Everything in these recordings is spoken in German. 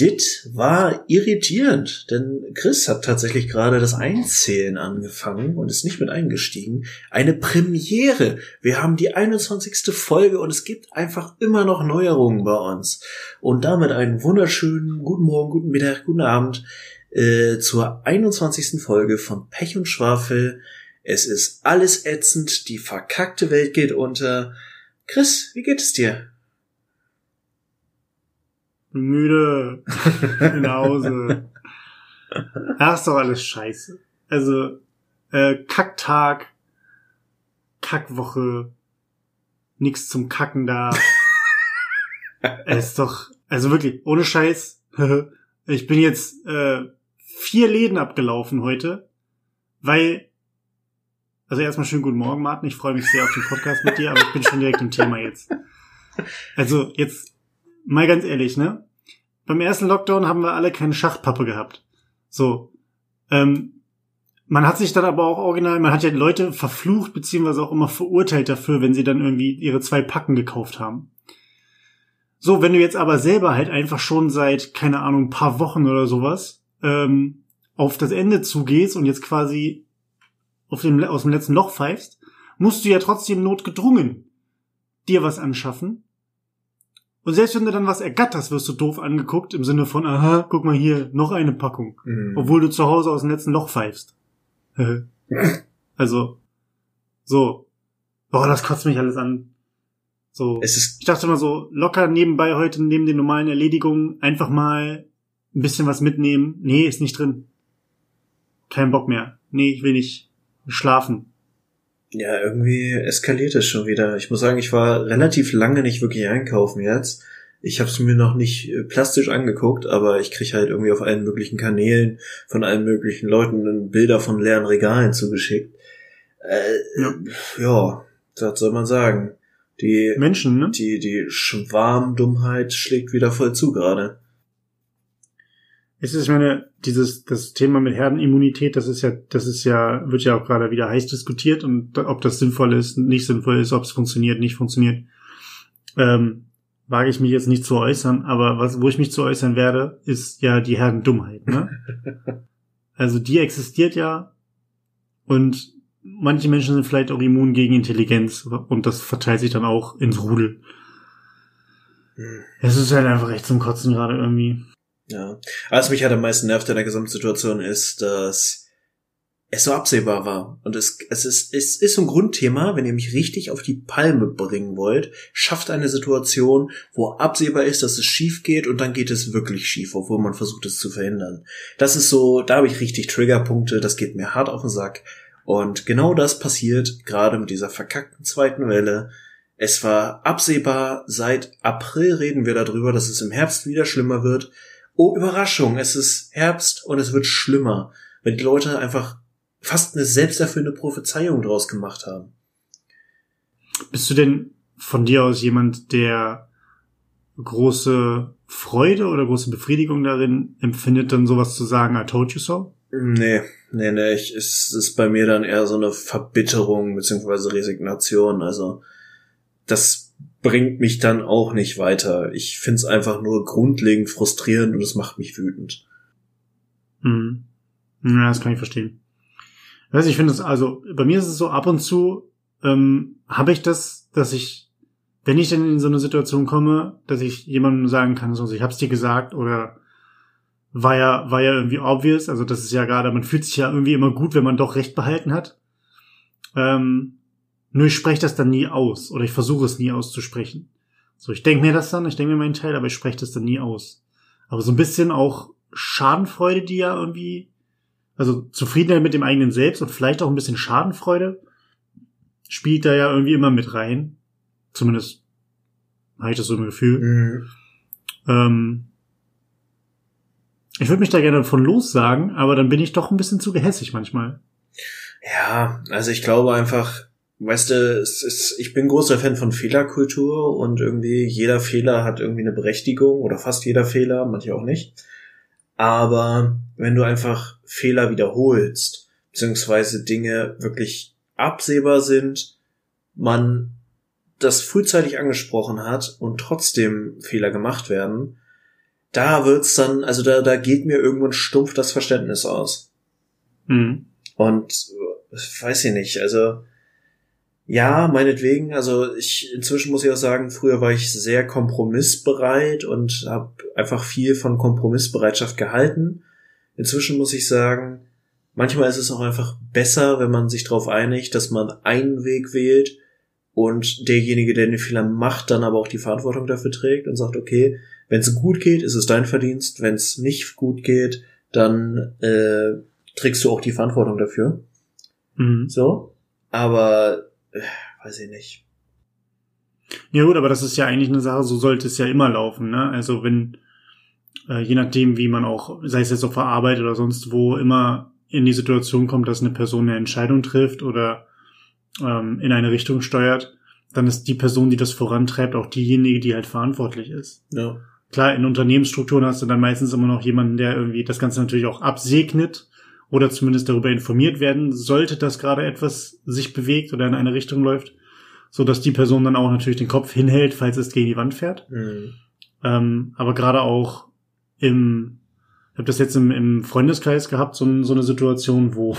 Dit war irritierend, denn Chris hat tatsächlich gerade das Einzählen angefangen und ist nicht mit eingestiegen. Eine Premiere. Wir haben die 21. Folge und es gibt einfach immer noch Neuerungen bei uns. Und damit einen wunderschönen guten Morgen, guten Mittag, guten Abend äh, zur 21. Folge von Pech und Schwafel. Es ist alles ätzend, die verkackte Welt geht unter. Chris, wie geht es dir? Müde, nach Hause. Ach, ist doch alles scheiße. Also, äh, Kacktag, Kackwoche, nix zum Kacken da. Es ist doch, also wirklich, ohne Scheiß. ich bin jetzt äh, vier Läden abgelaufen heute, weil, also erstmal schönen guten Morgen, Martin. Ich freue mich sehr auf den Podcast mit dir, aber ich bin schon direkt im Thema jetzt. Also jetzt mal ganz ehrlich, ne? Beim ersten Lockdown haben wir alle keine Schachtpappe gehabt. So. Ähm, man hat sich dann aber auch original, man hat ja Leute verflucht, beziehungsweise auch immer verurteilt dafür, wenn sie dann irgendwie ihre zwei Packen gekauft haben. So, wenn du jetzt aber selber halt einfach schon seit, keine Ahnung, ein paar Wochen oder sowas, ähm, auf das Ende zugehst und jetzt quasi auf dem, aus dem letzten Loch pfeifst, musst du ja trotzdem notgedrungen dir was anschaffen, und selbst wenn du dann was ergatterst, wirst du doof angeguckt, im Sinne von, aha, guck mal hier, noch eine Packung. Mhm. Obwohl du zu Hause aus dem letzten Loch pfeifst. also, so. Boah, das kotzt mich alles an. So. Es ist ich dachte mal so, locker nebenbei heute, neben den normalen Erledigungen, einfach mal ein bisschen was mitnehmen. Nee, ist nicht drin. Kein Bock mehr. Nee, ich will nicht schlafen. Ja, irgendwie eskaliert es schon wieder. Ich muss sagen, ich war relativ lange nicht wirklich einkaufen jetzt. Ich habe es mir noch nicht äh, plastisch angeguckt, aber ich krieg halt irgendwie auf allen möglichen Kanälen von allen möglichen Leuten Bilder von leeren Regalen zugeschickt. Äh, ja. ja, das soll man sagen. Die Menschen, ne? Die die Schwarmdummheit schlägt wieder voll zu gerade. Es ist, ich meine, dieses, das Thema mit Herdenimmunität, das ist ja, das ist ja, wird ja auch gerade wieder heiß diskutiert und ob das sinnvoll ist, nicht sinnvoll ist, ob es funktioniert, nicht funktioniert, ähm, wage ich mich jetzt nicht zu äußern, aber was, wo ich mich zu äußern werde, ist ja die Herdendummheit, ne? also die existiert ja und manche Menschen sind vielleicht auch immun gegen Intelligenz und das verteilt sich dann auch ins Rudel. Hm. Es ist halt einfach echt zum Kotzen gerade irgendwie. Ja. Was mich halt am meisten nervt in der Gesamtsituation ist, dass es so absehbar war. Und es, es, ist, es ist so ein Grundthema, wenn ihr mich richtig auf die Palme bringen wollt, schafft eine Situation, wo absehbar ist, dass es schief geht und dann geht es wirklich schief, obwohl man versucht es zu verhindern. Das ist so, da habe ich richtig Triggerpunkte, das geht mir hart auf den Sack. Und genau das passiert gerade mit dieser verkackten zweiten Welle. Es war absehbar, seit April reden wir darüber, dass es im Herbst wieder schlimmer wird oh Überraschung, es ist Herbst und es wird schlimmer, wenn die Leute einfach fast eine selbsterfüllende Prophezeiung draus gemacht haben. Bist du denn von dir aus jemand, der große Freude oder große Befriedigung darin empfindet, dann sowas zu sagen, I told you so? Nee, nee, nee, ich, es ist bei mir dann eher so eine Verbitterung beziehungsweise Resignation. Also das bringt mich dann auch nicht weiter. Ich find's einfach nur grundlegend frustrierend und es macht mich wütend. Mhm. Ja, das kann ich verstehen. Weißt, ich finde es, also bei mir ist es so, ab und zu ähm, habe ich das, dass ich, wenn ich dann in so eine Situation komme, dass ich jemandem sagen kann, so, ich hab's dir gesagt oder war ja, war ja irgendwie obvious, also das ist ja gerade, man fühlt sich ja irgendwie immer gut, wenn man doch Recht behalten hat. Ähm, nur ich spreche das dann nie aus oder ich versuche es nie auszusprechen. So, ich denke mir das dann, ich denke mir meinen Teil, aber ich spreche das dann nie aus. Aber so ein bisschen auch Schadenfreude, die ja irgendwie, also Zufriedenheit mit dem eigenen Selbst und vielleicht auch ein bisschen Schadenfreude, spielt da ja irgendwie immer mit rein. Zumindest habe ich das so ein Gefühl. Mhm. Ähm, ich würde mich da gerne von los sagen, aber dann bin ich doch ein bisschen zu gehässig manchmal. Ja, also ich glaube einfach, weißt du, es ist, ich bin großer Fan von Fehlerkultur und irgendwie jeder Fehler hat irgendwie eine Berechtigung oder fast jeder Fehler, manche auch nicht. Aber wenn du einfach Fehler wiederholst, beziehungsweise Dinge wirklich absehbar sind, man das frühzeitig angesprochen hat und trotzdem Fehler gemacht werden, da wird's dann, also da, da geht mir irgendwann stumpf das Verständnis aus. Mhm. Und weiß ich nicht, also ja, meinetwegen, also ich inzwischen muss ich auch sagen, früher war ich sehr kompromissbereit und habe einfach viel von Kompromissbereitschaft gehalten. Inzwischen muss ich sagen, manchmal ist es auch einfach besser, wenn man sich darauf einigt, dass man einen Weg wählt und derjenige, der den Fehler macht, dann aber auch die Verantwortung dafür trägt und sagt, okay, wenn es gut geht, ist es dein Verdienst, wenn es nicht gut geht, dann äh, trägst du auch die Verantwortung dafür. Mhm. So, aber äh, weiß ich nicht. Ja gut, aber das ist ja eigentlich eine Sache, so sollte es ja immer laufen, ne? Also wenn, äh, je nachdem, wie man auch, sei es jetzt auf der Arbeit oder sonst wo, immer in die Situation kommt, dass eine Person eine Entscheidung trifft oder ähm, in eine Richtung steuert, dann ist die Person, die das vorantreibt, auch diejenige, die halt verantwortlich ist. Ja. Klar, in Unternehmensstrukturen hast du dann meistens immer noch jemanden, der irgendwie das Ganze natürlich auch absegnet oder zumindest darüber informiert werden sollte, dass gerade etwas sich bewegt oder in eine Richtung läuft, so dass die Person dann auch natürlich den Kopf hinhält, falls es gegen die Wand fährt. Mhm. Ähm, aber gerade auch im, ich habe das jetzt im, im Freundeskreis gehabt, so, so eine Situation, wo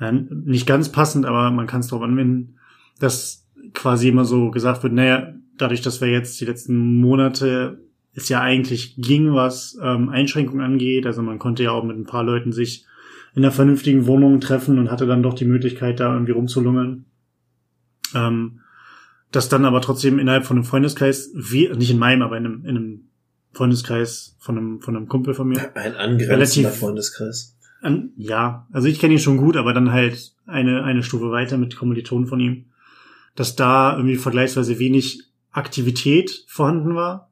äh, nicht ganz passend, aber man kann es darauf anwenden, dass quasi immer so gesagt wird, naja, dadurch, dass wir jetzt die letzten Monate es ja eigentlich ging, was ähm, Einschränkungen angeht, also man konnte ja auch mit ein paar Leuten sich in einer vernünftigen Wohnung treffen und hatte dann doch die Möglichkeit, da irgendwie rumzulungern. Ähm, dass dann aber trotzdem innerhalb von einem Freundeskreis, wie, nicht in meinem, aber in einem, in einem Freundeskreis von einem, von einem Kumpel von mir. Ein angrenzender Relativ- Freundeskreis. An, ja, also ich kenne ihn schon gut, aber dann halt eine, eine Stufe weiter mit Kommilitonen von ihm, dass da irgendwie vergleichsweise wenig Aktivität vorhanden war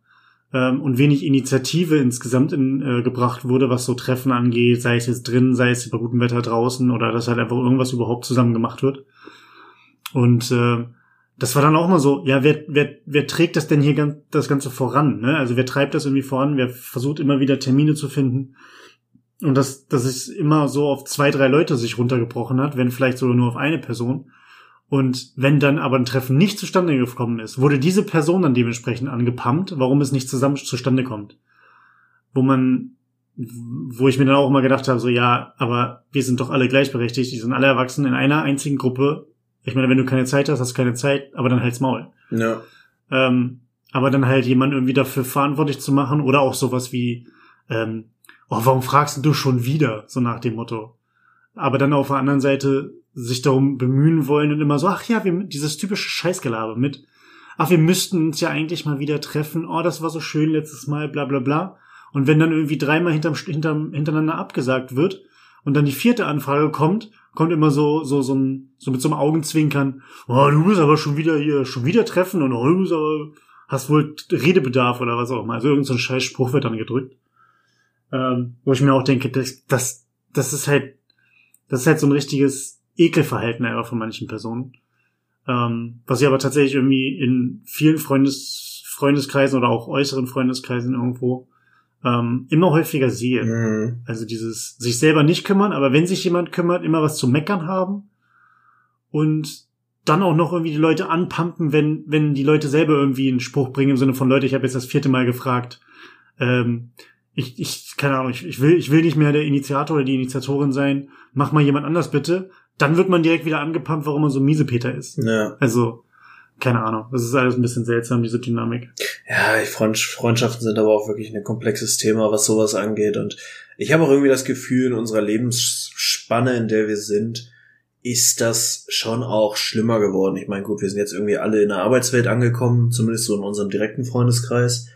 ähm, und wenig Initiative insgesamt in, äh, gebracht wurde, was so Treffen angeht, sei es jetzt drin, sei es bei gutem Wetter draußen oder dass halt einfach irgendwas überhaupt zusammen gemacht wird. Und äh, das war dann auch mal so, ja, wer, wer, wer trägt das denn hier ganz, das Ganze voran? Ne? Also wer treibt das irgendwie voran? Wer versucht immer wieder Termine zu finden? Und dass, dass es immer so auf zwei, drei Leute sich runtergebrochen hat, wenn vielleicht sogar nur auf eine Person. Und wenn dann aber ein Treffen nicht zustande gekommen ist, wurde diese Person dann dementsprechend angepumpt, warum es nicht zusammen zustande kommt. Wo man, wo ich mir dann auch immer gedacht habe, so ja, aber wir sind doch alle gleichberechtigt, die sind alle erwachsen in einer einzigen Gruppe. Ich meine, wenn du keine Zeit hast, hast du keine Zeit, aber dann halt's Maul. Ja. Ähm, aber dann halt jemanden irgendwie dafür verantwortlich zu machen oder auch sowas wie, ähm, oh, warum fragst du schon wieder? So nach dem Motto. Aber dann auf der anderen Seite sich darum bemühen wollen und immer so, ach ja, wir, dieses typische Scheißgelaber mit, ach, wir müssten uns ja eigentlich mal wieder treffen, oh, das war so schön letztes Mal, bla bla bla. Und wenn dann irgendwie dreimal hinterm, hinterm, hintereinander abgesagt wird und dann die vierte Anfrage kommt, kommt immer so, so, so, ein, so mit so einem Augenzwinkern, oh, du bist aber schon wieder hier, schon wieder treffen und oh, du bist aber, hast wohl Redebedarf oder was auch immer. Also irgendein so Scheißspruch wird dann gedrückt. Ähm, wo ich mir auch denke, das, das, das ist halt, das ist halt so ein richtiges Ekelverhalten einfach von manchen Personen. Ähm, was ich aber tatsächlich irgendwie in vielen Freundes, Freundeskreisen oder auch äußeren Freundeskreisen irgendwo ähm, immer häufiger sehe. Mhm. Also dieses sich selber nicht kümmern, aber wenn sich jemand kümmert, immer was zu meckern haben und dann auch noch irgendwie die Leute anpumpen, wenn, wenn die Leute selber irgendwie einen Spruch bringen im Sinne von Leute, ich habe jetzt das vierte Mal gefragt, ähm, ich, ich, keine Ahnung, ich, ich will, ich will nicht mehr der Initiator oder die Initiatorin sein, mach mal jemand anders bitte. Dann wird man direkt wieder angepumpt, warum man so Miesepeter ist. Ja. Also, keine Ahnung. Das ist alles ein bisschen seltsam, diese Dynamik. Ja, Freundschaften sind aber auch wirklich ein komplexes Thema, was sowas angeht. Und ich habe auch irgendwie das Gefühl, in unserer Lebensspanne, in der wir sind, ist das schon auch schlimmer geworden. Ich meine, gut, wir sind jetzt irgendwie alle in der Arbeitswelt angekommen, zumindest so in unserem direkten Freundeskreis.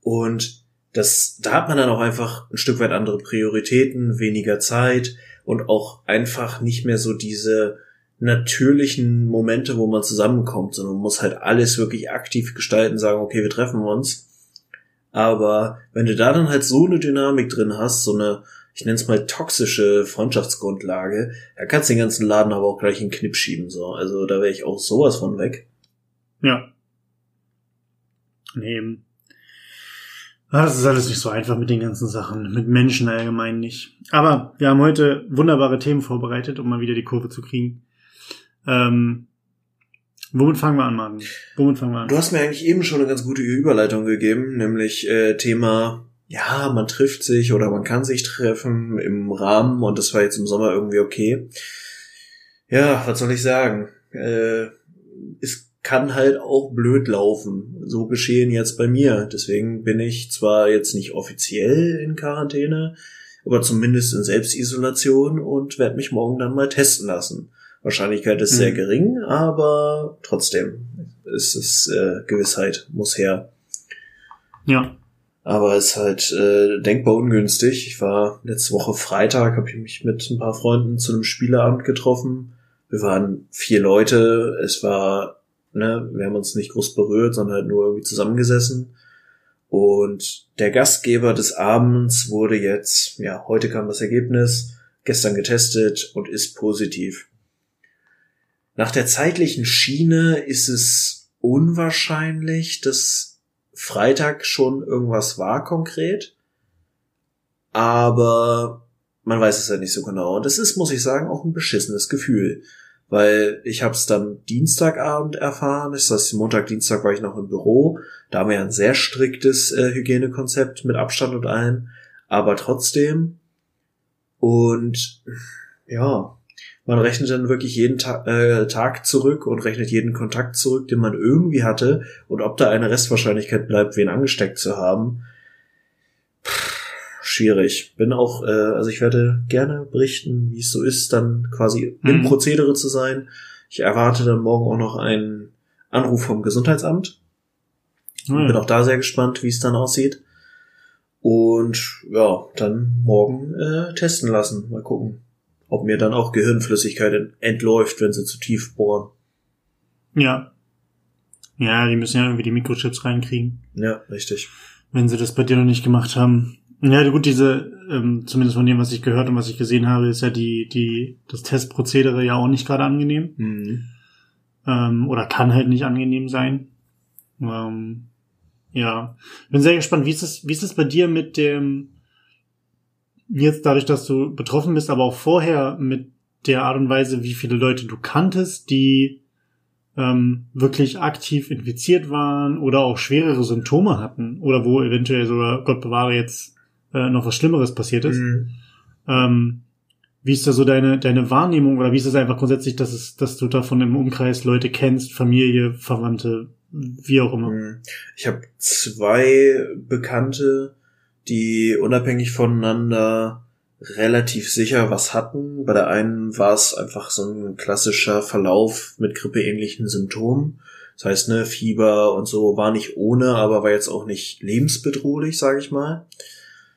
Und das, da hat man dann auch einfach ein Stück weit andere Prioritäten, weniger Zeit und auch einfach nicht mehr so diese natürlichen Momente, wo man zusammenkommt, sondern man muss halt alles wirklich aktiv gestalten, sagen, okay, wir treffen uns. Aber wenn du da dann halt so eine Dynamik drin hast, so eine, ich nenne es mal toxische Freundschaftsgrundlage, da kannst du den ganzen Laden aber auch gleich in den Knipp schieben, so. Also da wäre ich auch sowas von weg. Ja. Nee. Ah, Das ist alles nicht so einfach mit den ganzen Sachen, mit Menschen allgemein nicht. Aber wir haben heute wunderbare Themen vorbereitet, um mal wieder die Kurve zu kriegen. Ähm, womit fangen wir an, Martin? Womit fangen wir an? Du hast mir eigentlich eben schon eine ganz gute Überleitung gegeben, nämlich äh, Thema ja, man trifft sich oder man kann sich treffen im Rahmen und das war jetzt im Sommer irgendwie okay. Ja, was soll ich sagen? Äh, es kann halt auch blöd laufen. So geschehen jetzt bei mir. Deswegen bin ich zwar jetzt nicht offiziell in Quarantäne, aber zumindest in Selbstisolation und werde mich morgen dann mal testen lassen. Wahrscheinlichkeit ist mhm. sehr gering, aber trotzdem ist es äh, Gewissheit, muss her. Ja. Aber es ist halt äh, denkbar ungünstig. Ich war letzte Woche Freitag, habe ich mich mit ein paar Freunden zu einem Spieleabend getroffen. Wir waren vier Leute. Es war, ne, wir haben uns nicht groß berührt, sondern halt nur irgendwie zusammengesessen. Und der Gastgeber des Abends wurde jetzt, ja, heute kam das Ergebnis, gestern getestet und ist positiv. Nach der zeitlichen Schiene ist es unwahrscheinlich, dass Freitag schon irgendwas war konkret. Aber man weiß es ja nicht so genau. Und das ist, muss ich sagen, auch ein beschissenes Gefühl. Weil ich habe es dann Dienstagabend erfahren. Das heißt, Montag, Dienstag war ich noch im Büro. Da haben wir ein sehr striktes äh, Hygienekonzept mit Abstand und allem. Aber trotzdem. Und ja, man rechnet dann wirklich jeden Ta äh, Tag zurück und rechnet jeden Kontakt zurück, den man irgendwie hatte und ob da eine Restwahrscheinlichkeit bleibt, wen angesteckt zu haben. Schwierig. Bin auch, äh, also ich werde gerne berichten, wie es so ist, dann quasi mhm. im Prozedere zu sein. Ich erwarte dann morgen auch noch einen Anruf vom Gesundheitsamt. Mhm. Bin auch da sehr gespannt, wie es dann aussieht. Und ja, dann morgen äh, testen lassen. Mal gucken ob mir dann auch Gehirnflüssigkeit entläuft, wenn sie zu tief bohren. Ja. Ja, die müssen ja irgendwie die Mikrochips reinkriegen. Ja, richtig. Wenn sie das bei dir noch nicht gemacht haben. Ja, gut, diese, ähm, zumindest von dem, was ich gehört und was ich gesehen habe, ist ja die, die, das Testprozedere ja auch nicht gerade angenehm. Mhm. Ähm, oder kann halt nicht angenehm sein. Ähm, ja. Bin sehr gespannt, wie ist es, wie ist es bei dir mit dem, jetzt dadurch, dass du betroffen bist, aber auch vorher mit der Art und Weise, wie viele Leute du kanntest, die ähm, wirklich aktiv infiziert waren oder auch schwerere Symptome hatten oder wo eventuell sogar, Gott bewahre, jetzt äh, noch was Schlimmeres passiert ist. Mhm. Ähm, wie ist da so deine, deine Wahrnehmung oder wie ist es einfach grundsätzlich, dass es, dass du davon im Umkreis Leute kennst, Familie, Verwandte, wie auch immer? Mhm. Ich habe zwei Bekannte, die unabhängig voneinander relativ sicher was hatten. Bei der einen war es einfach so ein klassischer Verlauf mit grippeähnlichen Symptomen. Das heißt, ne, Fieber und so war nicht ohne, aber war jetzt auch nicht lebensbedrohlich, sage ich mal.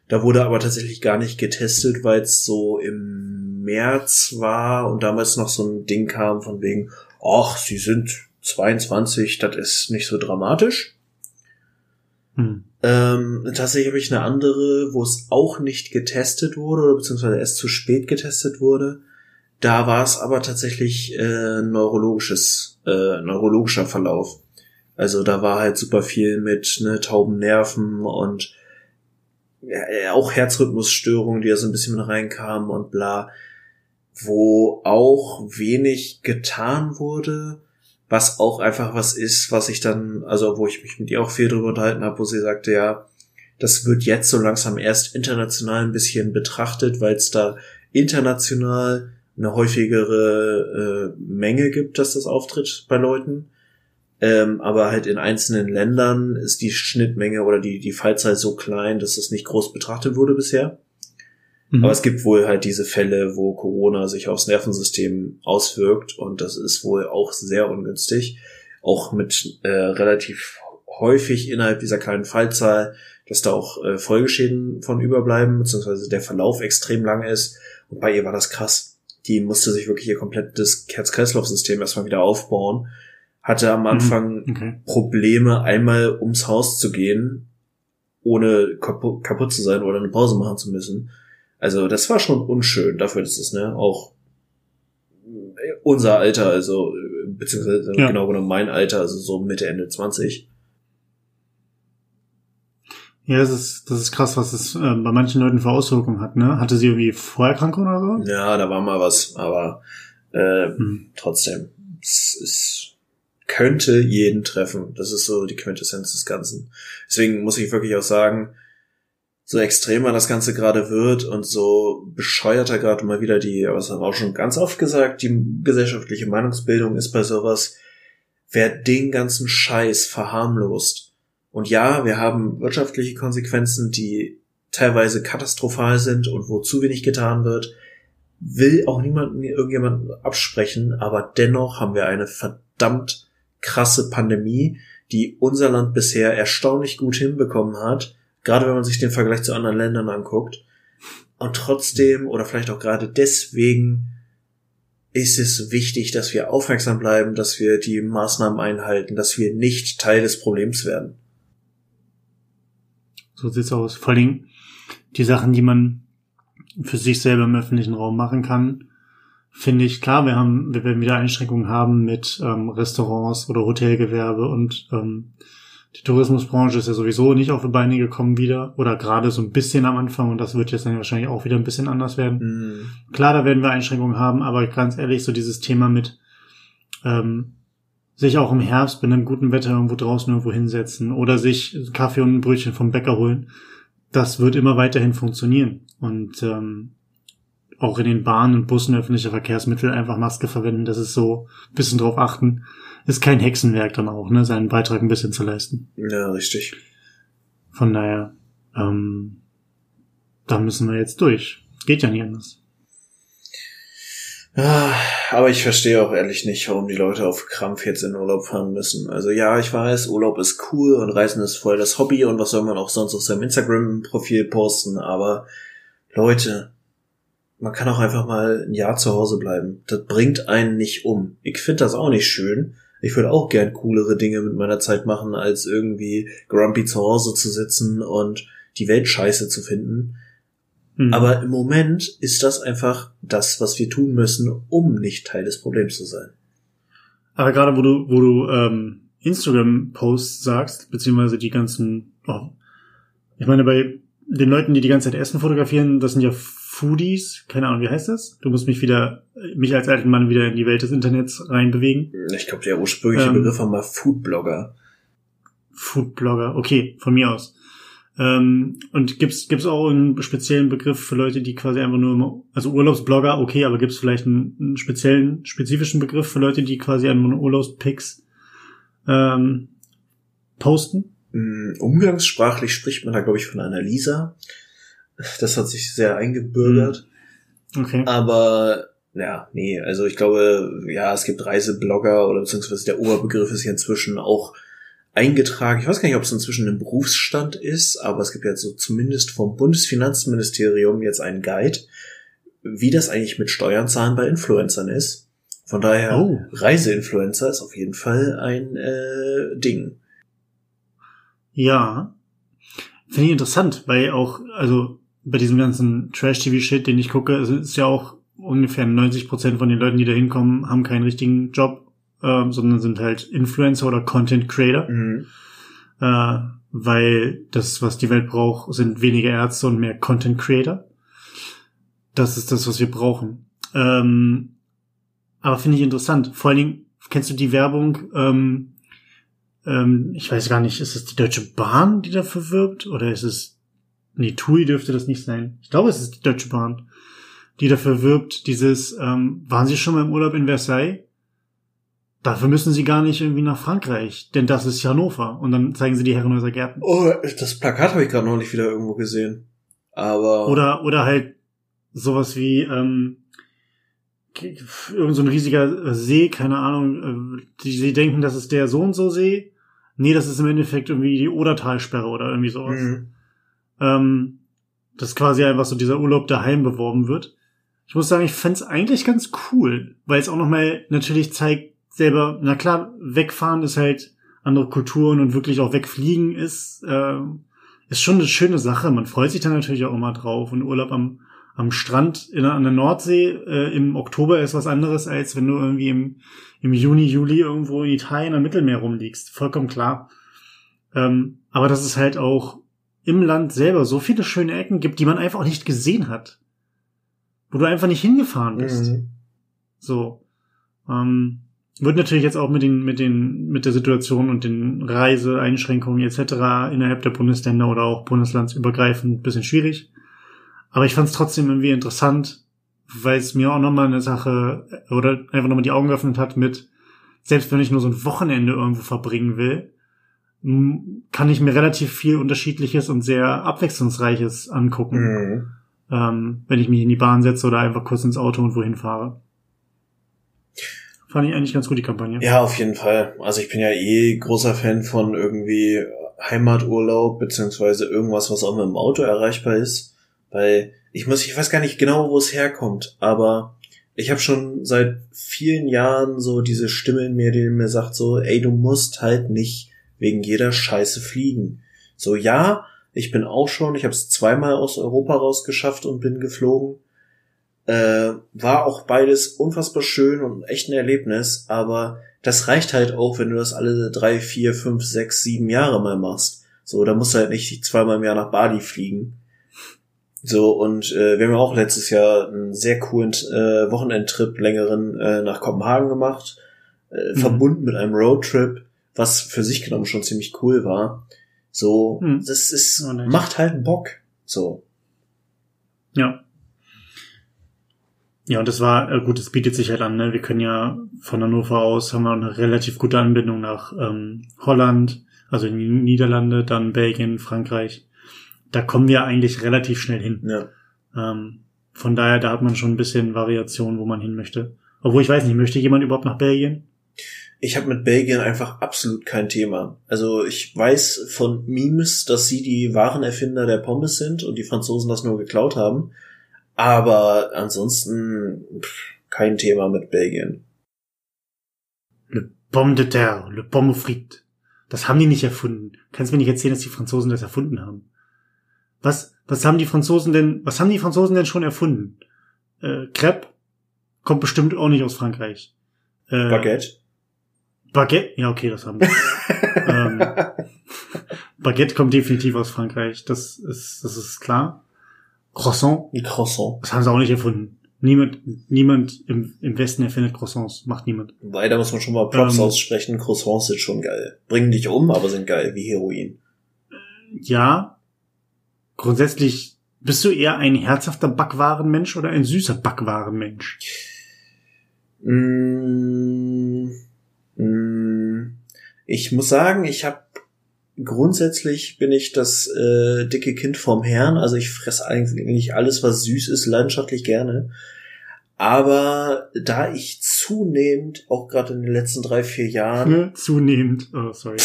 Da wurde aber tatsächlich gar nicht getestet, weil es so im März war und damals noch so ein Ding kam von wegen, ach, sie sind 22, das ist nicht so dramatisch. Hm. Ähm, tatsächlich habe ich eine andere, wo es auch nicht getestet wurde, oder beziehungsweise erst zu spät getestet wurde. Da war es aber tatsächlich äh, neurologisches, äh, neurologischer Verlauf. Also da war halt super viel mit ne, tauben Nerven und ja, auch Herzrhythmusstörungen, die da so ein bisschen mit reinkamen und bla, wo auch wenig getan wurde was auch einfach was ist, was ich dann, also wo ich mich mit ihr auch viel drüber unterhalten habe, wo sie sagte, ja, das wird jetzt so langsam erst international ein bisschen betrachtet, weil es da international eine häufigere äh, Menge gibt, dass das auftritt bei Leuten. Ähm, aber halt in einzelnen Ländern ist die Schnittmenge oder die, die Fallzahl so klein, dass das nicht groß betrachtet wurde bisher. Mhm. Aber es gibt wohl halt diese Fälle, wo Corona sich aufs Nervensystem auswirkt und das ist wohl auch sehr ungünstig. Auch mit äh, relativ häufig innerhalb dieser kleinen Fallzahl, dass da auch äh, Folgeschäden von überbleiben, beziehungsweise der Verlauf extrem lang ist. Und bei ihr war das krass. Die musste sich wirklich ihr komplettes Herz-Kreislauf-System erstmal wieder aufbauen. Hatte am mhm. Anfang okay. Probleme, einmal ums Haus zu gehen, ohne kaputt zu sein oder eine Pause machen zu müssen. Also das war schon unschön dafür, dass es ne auch unser Alter, also beziehungsweise ja. genau genommen mein Alter, also so Mitte Ende 20. Ja, das ist, das ist krass, was es äh, bei manchen Leuten für Auswirkungen hat, ne? Hatte sie irgendwie Vorerkrankung oder so? Ja, da war mal was, aber äh, hm. trotzdem, es, es könnte jeden treffen. Das ist so die Quintessenz des Ganzen. Deswegen muss ich wirklich auch sagen, so extremer das Ganze gerade wird und so bescheuerter gerade mal wieder die, was haben wir auch schon ganz oft gesagt, die gesellschaftliche Meinungsbildung ist bei sowas, wer den ganzen Scheiß verharmlost. Und ja, wir haben wirtschaftliche Konsequenzen, die teilweise katastrophal sind und wo zu wenig getan wird, will auch niemanden irgendjemanden absprechen, aber dennoch haben wir eine verdammt krasse Pandemie, die unser Land bisher erstaunlich gut hinbekommen hat, gerade wenn man sich den Vergleich zu anderen Ländern anguckt. Und trotzdem oder vielleicht auch gerade deswegen ist es wichtig, dass wir aufmerksam bleiben, dass wir die Maßnahmen einhalten, dass wir nicht Teil des Problems werden. So sieht's aus. Vor allem die Sachen, die man für sich selber im öffentlichen Raum machen kann, finde ich klar, wir haben, wir werden wieder Einschränkungen haben mit ähm, Restaurants oder Hotelgewerbe und ähm, die Tourismusbranche ist ja sowieso nicht auf die Beine gekommen wieder oder gerade so ein bisschen am Anfang und das wird jetzt dann wahrscheinlich auch wieder ein bisschen anders werden. Mhm. Klar, da werden wir Einschränkungen haben, aber ganz ehrlich, so dieses Thema mit ähm, sich auch im Herbst bei einem guten Wetter irgendwo draußen irgendwo hinsetzen oder sich Kaffee und ein Brötchen vom Bäcker holen, das wird immer weiterhin funktionieren. Und ähm, auch in den Bahnen und Bussen öffentlicher Verkehrsmittel einfach Maske verwenden, das ist so ein bisschen drauf achten. Ist kein Hexenwerk dann auch, ne, seinen Beitrag ein bisschen zu leisten. Ja, richtig. Von daher, ähm, da müssen wir jetzt durch. Geht ja nicht anders. Ah, aber ich verstehe auch ehrlich nicht, warum die Leute auf Krampf jetzt in Urlaub fahren müssen. Also ja, ich weiß, Urlaub ist cool und Reisen ist voll das Hobby und was soll man auch sonst auf seinem Instagram-Profil posten, aber Leute, man kann auch einfach mal ein Jahr zu Hause bleiben. Das bringt einen nicht um. Ich finde das auch nicht schön. Ich würde auch gern coolere Dinge mit meiner Zeit machen, als irgendwie grumpy zu Hause zu sitzen und die Welt scheiße zu finden. Mhm. Aber im Moment ist das einfach das, was wir tun müssen, um nicht Teil des Problems zu sein. Aber gerade wo du, wo du ähm, Instagram-Posts sagst, beziehungsweise die ganzen, oh, ich meine, bei den Leuten, die die ganze Zeit Essen fotografieren, das sind ja Foodies, keine Ahnung, wie heißt das? Du musst mich wieder, mich als alten Mann wieder in die Welt des Internets reinbewegen. Ich glaube, der ursprüngliche ähm, Begriff war mal Foodblogger. Foodblogger, okay, von mir aus. Ähm, und gibt's gibt's auch einen speziellen Begriff für Leute, die quasi einfach nur immer, also Urlaubsblogger, okay, aber gibt's vielleicht einen, einen speziellen, spezifischen Begriff für Leute, die quasi einfach nur Urlaubspics ähm, posten? Mm, umgangssprachlich spricht man da, glaube ich, von einer Lisa. Das hat sich sehr eingebürgert. Hm. Okay. Aber ja, nee, also ich glaube, ja, es gibt Reiseblogger oder beziehungsweise der Oberbegriff ist ja inzwischen auch eingetragen. Ich weiß gar nicht, ob es inzwischen ein Berufsstand ist, aber es gibt ja so zumindest vom Bundesfinanzministerium jetzt einen Guide, wie das eigentlich mit Steuern zahlen bei Influencern ist. Von daher, oh. Reiseinfluencer ist auf jeden Fall ein äh, Ding. Ja. Finde ich interessant, weil auch, also bei diesem ganzen Trash-TV-Shit, den ich gucke, ist ja auch ungefähr 90 Prozent von den Leuten, die da hinkommen, haben keinen richtigen Job ähm, sondern sind halt Influencer oder Content Creator. Mhm. Äh, weil das, was die Welt braucht, sind weniger Ärzte und mehr Content Creator. Das ist das, was wir brauchen. Ähm, aber finde ich interessant. Vor allen Dingen, kennst du die Werbung? Ähm, ähm, ich weiß gar nicht, ist es die Deutsche Bahn, die dafür wirbt? Oder ist es, nee, TUI dürfte das nicht sein. Ich glaube, es ist die Deutsche Bahn, die dafür wirbt, dieses, ähm, waren Sie schon mal im Urlaub in Versailles? Dafür müssen sie gar nicht irgendwie nach Frankreich, denn das ist Hannover. Und dann zeigen sie die Herrenhäuser Gärten. Oh, das Plakat habe ich gerade noch nicht wieder irgendwo gesehen. Aber. Oder, oder halt sowas wie, ähm, irgend so ein riesiger See, keine Ahnung, äh, die, sie denken, das ist der so und so See. Nee, das ist im Endeffekt irgendwie die Odertalsperre oder irgendwie sowas. Mhm. Ähm, das quasi einfach so dieser Urlaub daheim beworben wird. Ich muss sagen, ich fände eigentlich ganz cool, weil es auch nochmal natürlich zeigt, selber, na klar, wegfahren ist halt andere Kulturen und wirklich auch wegfliegen ist, äh, ist schon eine schöne Sache. Man freut sich dann natürlich auch immer drauf. Und Urlaub am, am Strand in, an der Nordsee äh, im Oktober ist was anderes, als wenn du irgendwie im, im Juni, Juli irgendwo in Italien am Mittelmeer rumliegst. Vollkommen klar. Ähm, aber dass es halt auch im Land selber so viele schöne Ecken gibt, die man einfach auch nicht gesehen hat. Wo du einfach nicht hingefahren bist. Mhm. So. Ähm, wird natürlich jetzt auch mit den, mit den, mit der Situation und den Reiseeinschränkungen etc. innerhalb der Bundesländer oder auch bundeslandsübergreifend ein bisschen schwierig. Aber ich fand es trotzdem irgendwie interessant, weil es mir auch nochmal eine Sache oder einfach nochmal die Augen geöffnet hat mit, selbst wenn ich nur so ein Wochenende irgendwo verbringen will, kann ich mir relativ viel Unterschiedliches und sehr Abwechslungsreiches angucken, mhm. ähm, wenn ich mich in die Bahn setze oder einfach kurz ins Auto und wohin fahre. Fand ich eigentlich ganz gut, die Kampagne. Ja, auf jeden Fall. Also ich bin ja eh großer Fan von irgendwie Heimaturlaub, beziehungsweise irgendwas, was auch mit dem Auto erreichbar ist. Weil ich muss, ich weiß gar nicht genau, wo es herkommt, aber ich habe schon seit vielen Jahren so diese Stimme in mir, die mir sagt so, ey, du musst halt nicht wegen jeder Scheiße fliegen. So ja, ich bin auch schon, ich habe es zweimal aus Europa rausgeschafft und bin geflogen. Äh, war auch beides unfassbar schön und echt ein Erlebnis, aber das reicht halt auch, wenn du das alle drei, vier, fünf, sechs, sieben Jahre mal machst. So, da musst du halt nicht zweimal im Jahr nach Bali fliegen. So, und äh, wir haben ja auch letztes Jahr einen sehr coolen äh, Wochenendtrip längeren äh, nach Kopenhagen gemacht, äh, mhm. verbunden mit einem Roadtrip was für sich genommen schon ziemlich cool war. So, hm. das ist, oh, macht halt Bock. So. Ja. Ja, und das war, äh, gut, es bietet sich halt an, ne? Wir können ja von Hannover aus haben wir eine relativ gute Anbindung nach ähm, Holland, also in die Niederlande, dann Belgien, Frankreich. Da kommen wir eigentlich relativ schnell hin. Ja. Ähm, von daher, da hat man schon ein bisschen Variation, wo man hin möchte. Obwohl ich weiß nicht, möchte jemand überhaupt nach Belgien? Ich habe mit Belgien einfach absolut kein Thema. Also ich weiß von Memes, dass sie die wahren Erfinder der Pommes sind und die Franzosen das nur geklaut haben. Aber ansonsten pff, kein Thema mit Belgien. Le Pomme de terre, le Pomme frite. Das haben die nicht erfunden. Kannst mir nicht erzählen, dass die Franzosen das erfunden haben. Was, was haben die Franzosen denn, was haben die Franzosen denn schon erfunden? Äh, Crepe kommt bestimmt auch nicht aus Frankreich. Äh, Baguette? Baguette, ja, okay, das haben wir. ähm, Baguette kommt definitiv aus Frankreich, das ist, das ist klar. Croissant. Croissant. Das haben sie auch nicht erfunden. Niemand, niemand im, im Westen erfindet Croissants. Macht niemand. Weil da muss man schon mal Props ähm, aussprechen. Croissants sind schon geil. Bringen dich um, aber sind geil, wie Heroin. Ja. Grundsätzlich bist du eher ein herzhafter Backwarenmensch oder ein süßer Backwarenmensch? Mmh Mm, ich muss sagen, ich habe grundsätzlich bin ich das äh, dicke Kind vom Herrn. Also ich fresse eigentlich alles, was süß ist, leidenschaftlich gerne. Aber da ich zunehmend, auch gerade in den letzten drei, vier Jahren. Ne, zunehmend, oh, sorry.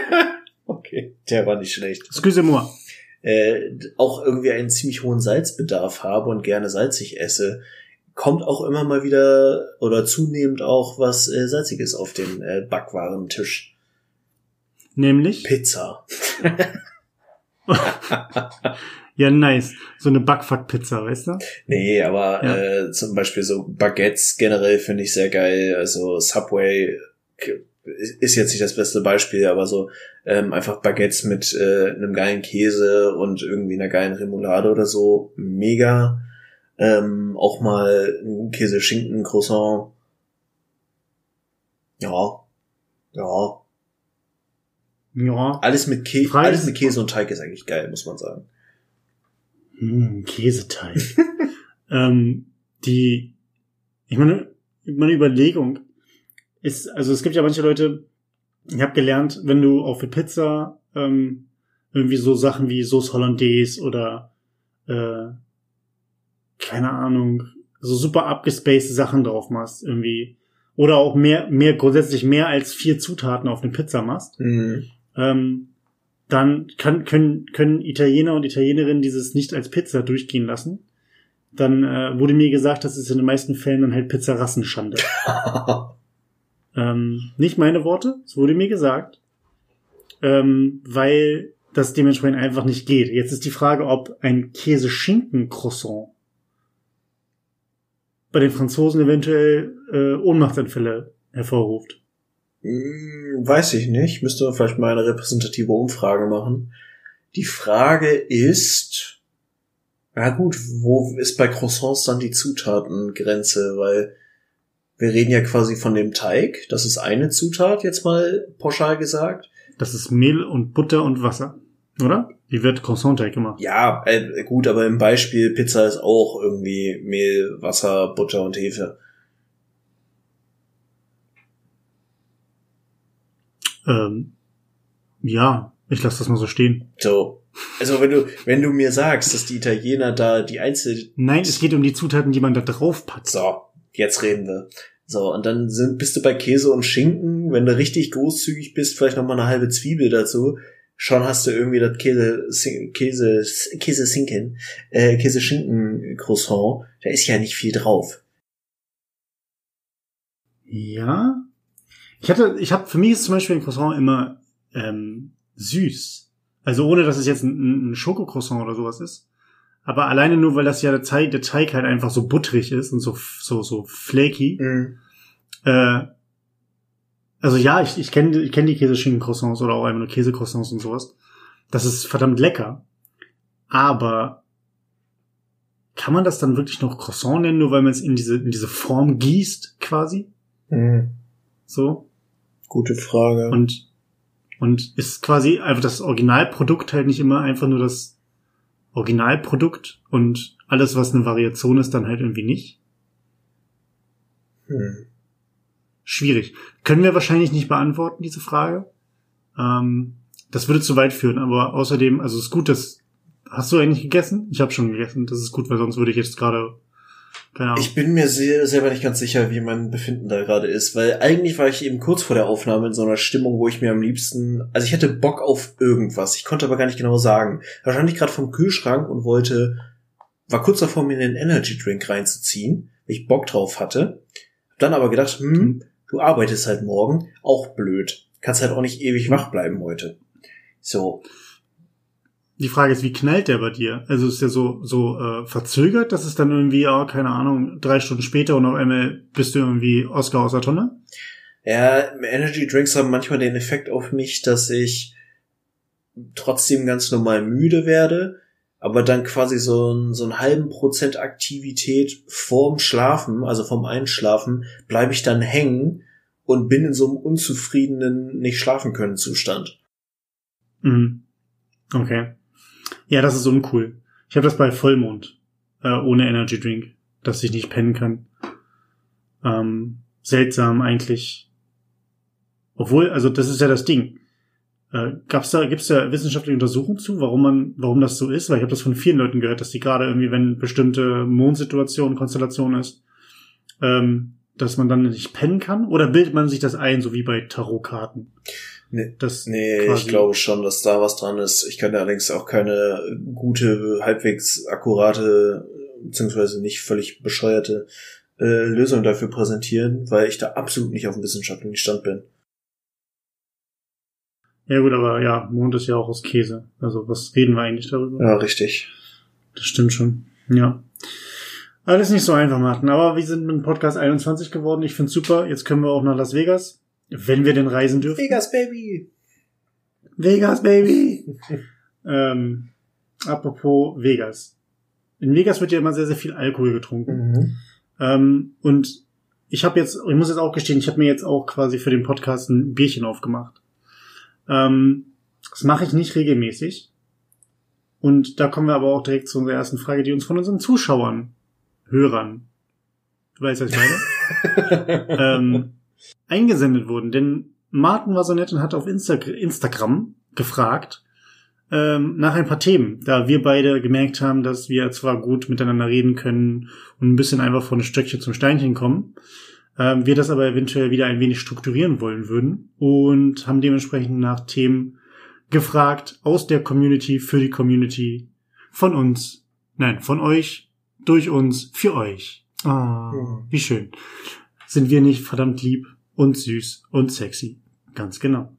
okay, der war nicht schlecht. Excusez-moi. Äh, auch irgendwie einen ziemlich hohen Salzbedarf habe und gerne salzig esse, kommt auch immer mal wieder oder zunehmend auch was äh, Salziges auf den äh, Backwarentisch. Nämlich? Pizza. ja, nice. So eine Backfuck-Pizza, weißt du? Nee, aber ja. äh, zum Beispiel so Baguettes generell finde ich sehr geil. Also Subway ist jetzt nicht das beste Beispiel, aber so ähm, einfach Baguettes mit äh, einem geilen Käse und irgendwie einer geilen Remoulade oder so. Mega. Ähm, auch mal ein Käse, Schinken, Croissant. Ja. Ja. Ja. Alles mit, Kä alles mit Käse und Teig ist eigentlich geil, muss man sagen. Hm, Käseteig. ähm, die, ich meine, meine Überlegung ist, also es gibt ja manche Leute, ich habe gelernt, wenn du auf eine Pizza ähm, irgendwie so Sachen wie Sauce Hollandaise oder äh, keine Ahnung, so super abgespaced Sachen drauf machst, irgendwie. Oder auch mehr, mehr, grundsätzlich mehr als vier Zutaten auf eine Pizza machst, mhm. Ähm, dann kann, können, können Italiener und Italienerinnen dieses nicht als Pizza durchgehen lassen. Dann äh, wurde mir gesagt, das ist in den meisten Fällen dann halt Pizzarassenschande. ähm, nicht meine Worte, es wurde mir gesagt. Ähm, weil das dementsprechend einfach nicht geht. Jetzt ist die Frage, ob ein Käse-Schinken-Croissant bei den Franzosen eventuell äh, Ohnmachtsanfälle hervorruft? Hm, weiß ich nicht. Müsste man vielleicht mal eine repräsentative Umfrage machen. Die Frage ist, ja gut, wo ist bei Croissants dann die Zutatengrenze? Weil Wir reden ja quasi von dem Teig. Das ist eine Zutat, jetzt mal pauschal gesagt. Das ist Mehl und Butter und Wasser, oder? Wie wird Croissant-Teig gemacht? Ja, äh, gut, aber im Beispiel Pizza ist auch irgendwie Mehl, Wasser, Butter und Hefe. Ähm, ja, ich lasse das mal so stehen. So. Also wenn du, wenn du mir sagst, dass die Italiener da die einzelnen. Nein, es geht um die Zutaten, die man da drauf packt. So, jetzt reden wir. So, und dann sind, bist du bei Käse und Schinken, wenn du richtig großzügig bist, vielleicht noch mal eine halbe Zwiebel dazu. Schon hast du irgendwie das Käse, Käse, Käse Sinken, äh, Käse Schinken Croissant. Da ist ja nicht viel drauf. Ja. Ich hatte, ich habe für mich ist zum Beispiel ein Croissant immer ähm, süß. Also ohne, dass es jetzt ein, ein Schokocroissant oder sowas ist. Aber alleine nur, weil das ja der Teig, der Teig halt einfach so butterig ist und so, so, so flaky. Mhm. Äh, also ja, ich, ich kenne ich kenn die Käseschinken-Croissants oder auch einfach nur Käsecroissants und sowas. Das ist verdammt lecker. Aber kann man das dann wirklich noch Croissant nennen, nur weil man es in diese, in diese Form gießt, quasi? Mhm. So. Gute Frage. Und, und ist quasi einfach das Originalprodukt halt nicht immer einfach nur das Originalprodukt und alles, was eine Variation ist, dann halt irgendwie nicht? Hm. Schwierig. Können wir wahrscheinlich nicht beantworten, diese Frage. Ähm, das würde zu weit führen, aber außerdem, also es ist gut, dass. Hast du eigentlich gegessen? Ich habe schon gegessen. Das ist gut, weil sonst würde ich jetzt gerade. Ahnung. Ich bin mir sehr, selber nicht ganz sicher, wie mein Befinden da gerade ist, weil eigentlich war ich eben kurz vor der Aufnahme in so einer Stimmung, wo ich mir am liebsten, also ich hatte Bock auf irgendwas, ich konnte aber gar nicht genau sagen. Wahrscheinlich gerade vom Kühlschrank und wollte, war kurz davor, mir einen Energy Drink reinzuziehen, weil ich Bock drauf hatte. Hab dann aber gedacht, hm, du arbeitest halt morgen, auch blöd. Kannst halt auch nicht ewig wach bleiben heute. So, Die Frage ist, wie knallt der bei dir? Also ist der so so äh, verzögert, dass es dann irgendwie, oh, keine Ahnung, drei Stunden später und auf einmal bist du irgendwie Oscar aus der Tonne? Ja, Energy Drinks haben manchmal den Effekt auf mich, dass ich trotzdem ganz normal müde werde, aber dann quasi so, ein, so einen halben Prozent Aktivität vorm Schlafen, also vom Einschlafen, bleibe ich dann hängen und bin in so einem unzufriedenen, nicht schlafen können Zustand. Mhm. Okay. Ja, das ist uncool. Ich habe das bei Vollmond, äh, ohne Energy Drink, dass ich nicht pennen kann. Ähm, seltsam eigentlich. Obwohl, also das ist ja das Ding. Äh, gab's da, gibt's da wissenschaftliche Untersuchungen zu, warum man, warum das so ist? Weil ich habe das von vielen Leuten gehört, dass die gerade irgendwie, wenn bestimmte Mondsituation, Konstellation ist, ähm, dass man dann nicht pennen kann? Oder bildet man sich das ein, so wie bei Tarotkarten? Nee, Das nee ich glaube schon, dass da was dran ist. Ich kann allerdings auch keine gute, halbwegs akkurate, beziehungsweise nicht völlig bescheuerte äh, Lösung dafür präsentieren, weil ich da absolut nicht auf dem wissenschaftlichen Stand bin. Ja gut, aber ja, Mond ist ja auch aus Käse. Also was reden wir eigentlich darüber? Ja, richtig. Das stimmt schon. Ja. Alles nicht so einfach, Martin. Aber wir sind mit dem Podcast 21 geworden. Ich find's super. Jetzt können wir auch nach Las Vegas. Wenn wir denn reisen dürfen. Vegas, Baby! Vegas, Baby! ähm, apropos Vegas. In Vegas wird ja immer sehr, sehr viel Alkohol getrunken. Mhm. Ähm, und ich habe jetzt, ich muss jetzt auch gestehen, ich habe mir jetzt auch quasi für den Podcast ein Bierchen aufgemacht. Ähm, das mache ich nicht regelmäßig. Und da kommen wir aber auch direkt zu unserer ersten Frage, die uns von unseren Zuschauern, Hörern, du weißt, was ich meine, ähm, eingesendet wurden. Denn Martin war so nett und hat auf Insta Instagram gefragt ähm, nach ein paar Themen, da wir beide gemerkt haben, dass wir zwar gut miteinander reden können und ein bisschen einfach von Stöckchen zum Steinchen kommen, ähm, wir das aber eventuell wieder ein wenig strukturieren wollen würden und haben dementsprechend nach Themen gefragt aus der Community für die Community von uns, nein, von euch, durch uns, für euch. Ah, Mhm. wie schön. Sind wir nicht verdammt lieb und süß und sexy? Ganz genau.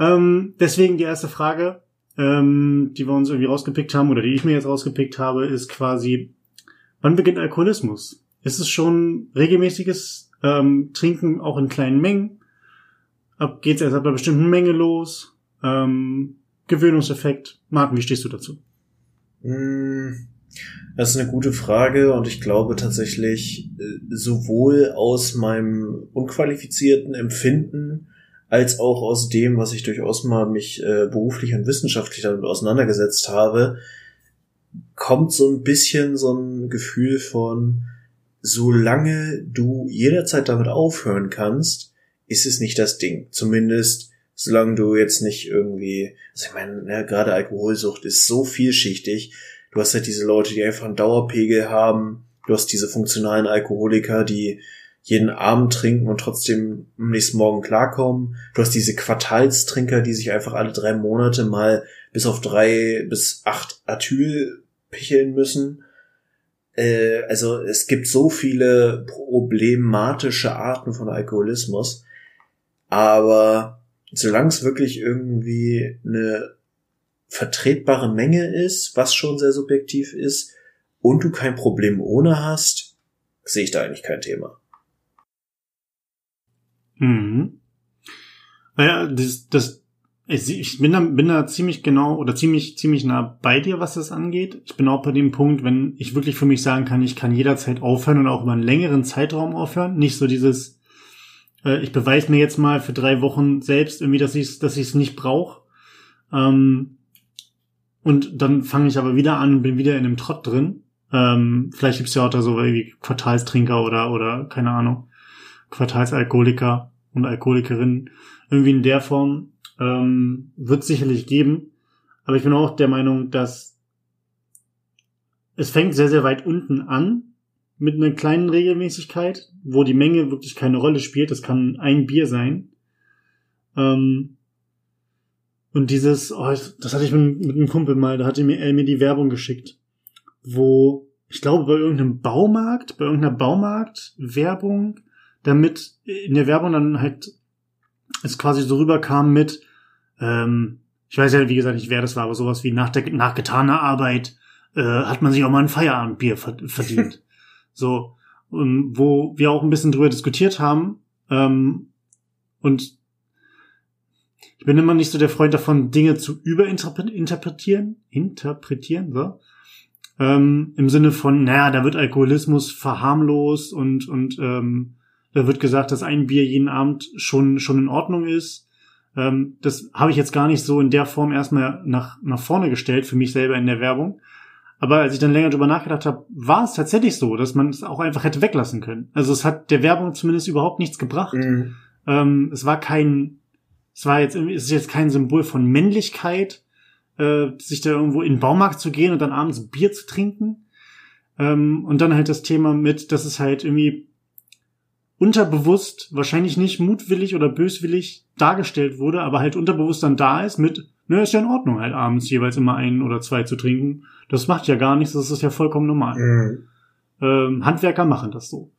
Ähm, deswegen die erste Frage, ähm, die wir uns irgendwie rausgepickt haben oder die ich mir jetzt rausgepickt habe, ist quasi, wann beginnt Alkoholismus? Ist es schon regelmäßiges ähm, Trinken auch in kleinen Mengen? Ab geht's erst ab einer bestimmten Menge los? Ähm, Gewöhnungseffekt. Martin, wie stehst du dazu? Mm, Das ist eine gute Frage und ich glaube tatsächlich äh, sowohl aus meinem unqualifizierten Empfinden als auch aus dem, was ich durchaus mal mich äh, beruflich und wissenschaftlich damit auseinandergesetzt habe, kommt so ein bisschen so ein Gefühl von, solange du jederzeit damit aufhören kannst, ist es nicht das Ding. Zumindest solange du jetzt nicht irgendwie, also ich meine, ne, gerade Alkoholsucht ist so vielschichtig. Du hast halt diese Leute, die einfach einen Dauerpegel haben. Du hast diese funktionalen Alkoholiker, die jeden Abend trinken und trotzdem am nächsten Morgen klarkommen. Du hast diese Quartalstrinker, die sich einfach alle drei Monate mal bis auf drei bis acht Atyl picheln müssen. Äh, also es gibt so viele problematische Arten von Alkoholismus. Aber solange es wirklich irgendwie eine vertretbare Menge ist, was schon sehr subjektiv ist, und du kein Problem ohne hast, sehe ich da eigentlich kein Thema. Mhm. Naja, das, das, ich bin da, bin da ziemlich genau oder ziemlich, ziemlich nah bei dir, was das angeht. Ich bin auch bei dem Punkt, wenn ich wirklich für mich sagen kann, ich kann jederzeit aufhören und auch über einen längeren Zeitraum aufhören. Nicht so dieses, äh, ich beweise mir jetzt mal für drei Wochen selbst irgendwie, dass ich es dass ich's nicht brauche. Ähm, und dann fange ich aber wieder an und bin wieder in einem Trott drin. Ähm, vielleicht gibt's ja auch da so wie Quartalstrinker oder, oder keine Ahnung, Quartalsalkoholiker und Alkoholikerinnen. Irgendwie in der Form ähm, wird sicherlich geben. Aber ich bin auch der Meinung, dass es fängt sehr, sehr weit unten an mit einer kleinen Regelmäßigkeit, wo die Menge wirklich keine Rolle spielt. Das kann ein Bier sein. Ähm, und dieses, oh, das hatte ich mit, mit einem Kumpel mal, da hatte mir, er mir die Werbung geschickt, wo, ich glaube, bei irgendeinem Baumarkt, bei irgendeiner Baumarkt-Werbung, damit in der Werbung dann halt es quasi so rüberkam mit, ähm, ich weiß ja, wie gesagt, nicht wer das war, aber sowas wie nach, der, nach getaner Arbeit äh, hat man sich auch mal ein Feierabendbier verdient. So, wo wir auch ein bisschen drüber diskutiert haben. Ähm, und ich bin immer nicht so der Freund davon, Dinge zu überinterpretieren, interpretieren, so. Ähm, Im Sinne von, naja, da wird Alkoholismus verharmlost und, und ähm, da wird gesagt, dass ein Bier jeden Abend schon, schon in Ordnung ist. Ähm, das habe ich jetzt gar nicht so in der Form erstmal nach, nach vorne gestellt für mich selber in der Werbung. Aber als ich dann länger drüber nachgedacht habe, war es tatsächlich so, dass man es auch einfach hätte weglassen können. Also es hat der Werbung zumindest überhaupt nichts gebracht. Mhm. Ähm, es war kein, es war jetzt es ist jetzt kein Symbol von Männlichkeit, äh, sich da irgendwo in den Baumarkt zu gehen und dann abends Bier zu trinken. Ähm, und dann halt das Thema mit, dass es halt irgendwie unterbewusst, wahrscheinlich nicht mutwillig oder böswillig dargestellt wurde, aber halt unterbewusst dann da ist mit, ne, ist ja in Ordnung, halt abends jeweils immer ein oder zwei zu trinken. Das macht ja gar nichts, das ist ja vollkommen normal. Mhm. Ähm, Handwerker machen das so.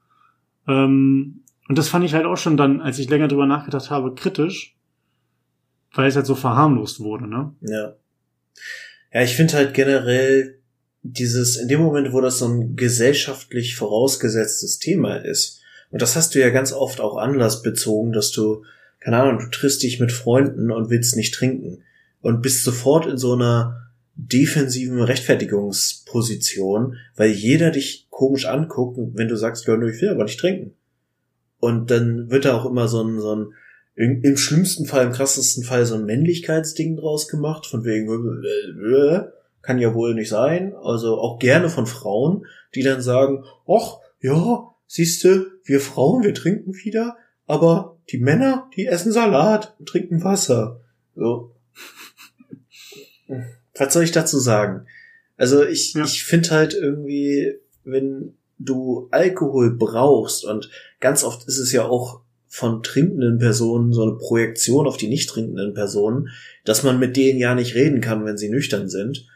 Ähm, und das fand ich halt auch schon dann, als ich länger drüber nachgedacht habe, kritisch, weil es halt so verharmlost wurde, ne? Ja. Ja, ich finde halt generell dieses, in dem Moment, wo das so ein gesellschaftlich vorausgesetztes Thema ist, und das hast du ja ganz oft auch anlassbezogen, dass du, keine Ahnung, du triffst dich mit Freunden und willst nicht trinken und bist sofort in so einer defensiven Rechtfertigungsposition, weil jeder dich komisch anguckt, wenn du sagst, ja, ich will aber nicht trinken. Und dann wird da auch immer so ein, so ein im schlimmsten Fall, im krassesten Fall so ein Männlichkeitsding draus gemacht, von wegen, äh, äh, kann ja wohl nicht sein. Also auch gerne von Frauen, die dann sagen, ach, ja, siehste, wir Frauen, wir trinken wieder, aber die Männer, die essen Salat und trinken Wasser. So. Was soll ich dazu sagen? Also ich, ja. ich finde halt irgendwie, wenn du Alkohol brauchst und ganz oft ist es ja auch von trinkenden Personen so eine Projektion auf die nicht trinkenden Personen, dass man mit denen ja nicht reden kann, wenn sie nüchtern sind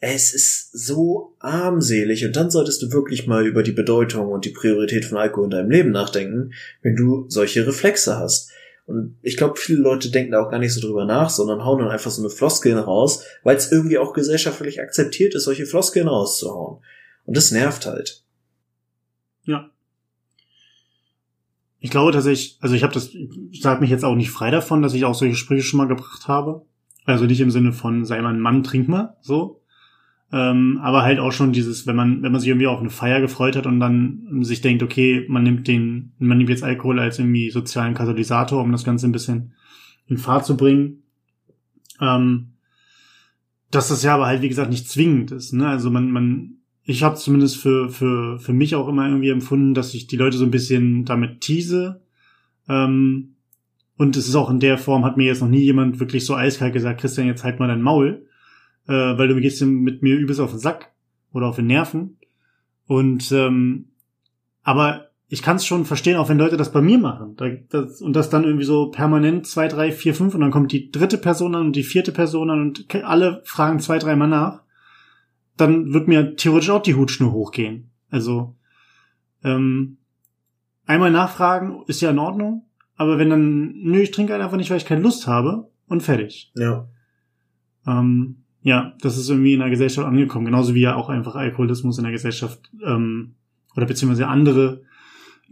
es ist so armselig und dann solltest du wirklich mal über die Bedeutung und die Priorität von Alkohol in deinem Leben nachdenken, wenn du solche Reflexe hast. Und ich glaube, viele Leute denken da auch gar nicht so drüber nach, sondern hauen dann einfach so eine Floskeln raus, weil es irgendwie auch gesellschaftlich akzeptiert ist, solche Floskeln rauszuhauen. Und das nervt halt. Ja. Ich glaube, dass ich, also ich habe das, ich sage mich jetzt auch nicht frei davon, dass ich auch solche Sprüche schon mal gebracht habe. Also nicht im Sinne von, sei mal ein Mann, trink mal, so, Ähm, aber halt auch schon dieses, wenn man, wenn man sich irgendwie auf eine Feier gefreut hat und dann sich denkt, okay, man nimmt den, man nimmt jetzt Alkohol als irgendwie sozialen Katalysator, um das Ganze ein bisschen in Fahrt zu bringen. Ähm, dass das ja aber halt, wie gesagt, nicht zwingend ist. Ne? Also man, man, ich habe zumindest für, für, für mich auch immer irgendwie empfunden, dass ich die Leute so ein bisschen damit tease. Ähm, und es ist auch in der Form, hat mir jetzt noch nie jemand wirklich so eiskalt gesagt, Christian, jetzt halt mal dein Maul äh, weil du gehst mit mir übelst auf den Sack oder auf den Nerven. Und ähm, aber ich kann es schon verstehen, auch wenn Leute das bei mir machen. Da, das, und das dann irgendwie so permanent zwei, drei, vier, fünf und dann kommt die dritte Person an und die vierte Person an und alle fragen zwei, dreimal nach. Dann wird mir theoretisch auch die Hutschnur hochgehen. Also ähm, einmal nachfragen ist ja in Ordnung, aber wenn dann, nö, ich trinke einfach nicht, weil ich keine Lust habe und fertig. Ja. Ähm, ja, das ist irgendwie in der Gesellschaft angekommen, genauso wie ja auch einfach Alkoholismus in der Gesellschaft ähm, oder beziehungsweise andere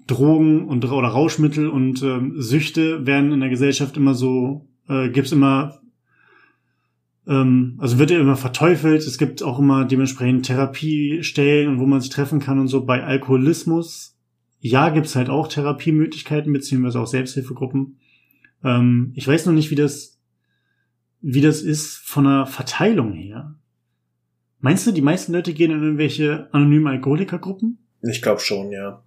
Drogen und oder Rauschmittel und ähm, Süchte werden in der Gesellschaft immer so, äh, gibt's immer, ähm, also wird ja immer verteufelt. Es gibt auch immer dementsprechend Therapiestellen und wo man sich treffen kann und so. Bei Alkoholismus, ja, gibt's halt auch Therapiemöglichkeiten beziehungsweise auch Selbsthilfegruppen. Ähm, ich weiß noch nicht, wie das wie das ist von der Verteilung her. Meinst du, die meisten Leute gehen in irgendwelche anonymen Alkoholikergruppen? Ich glaube schon, ja.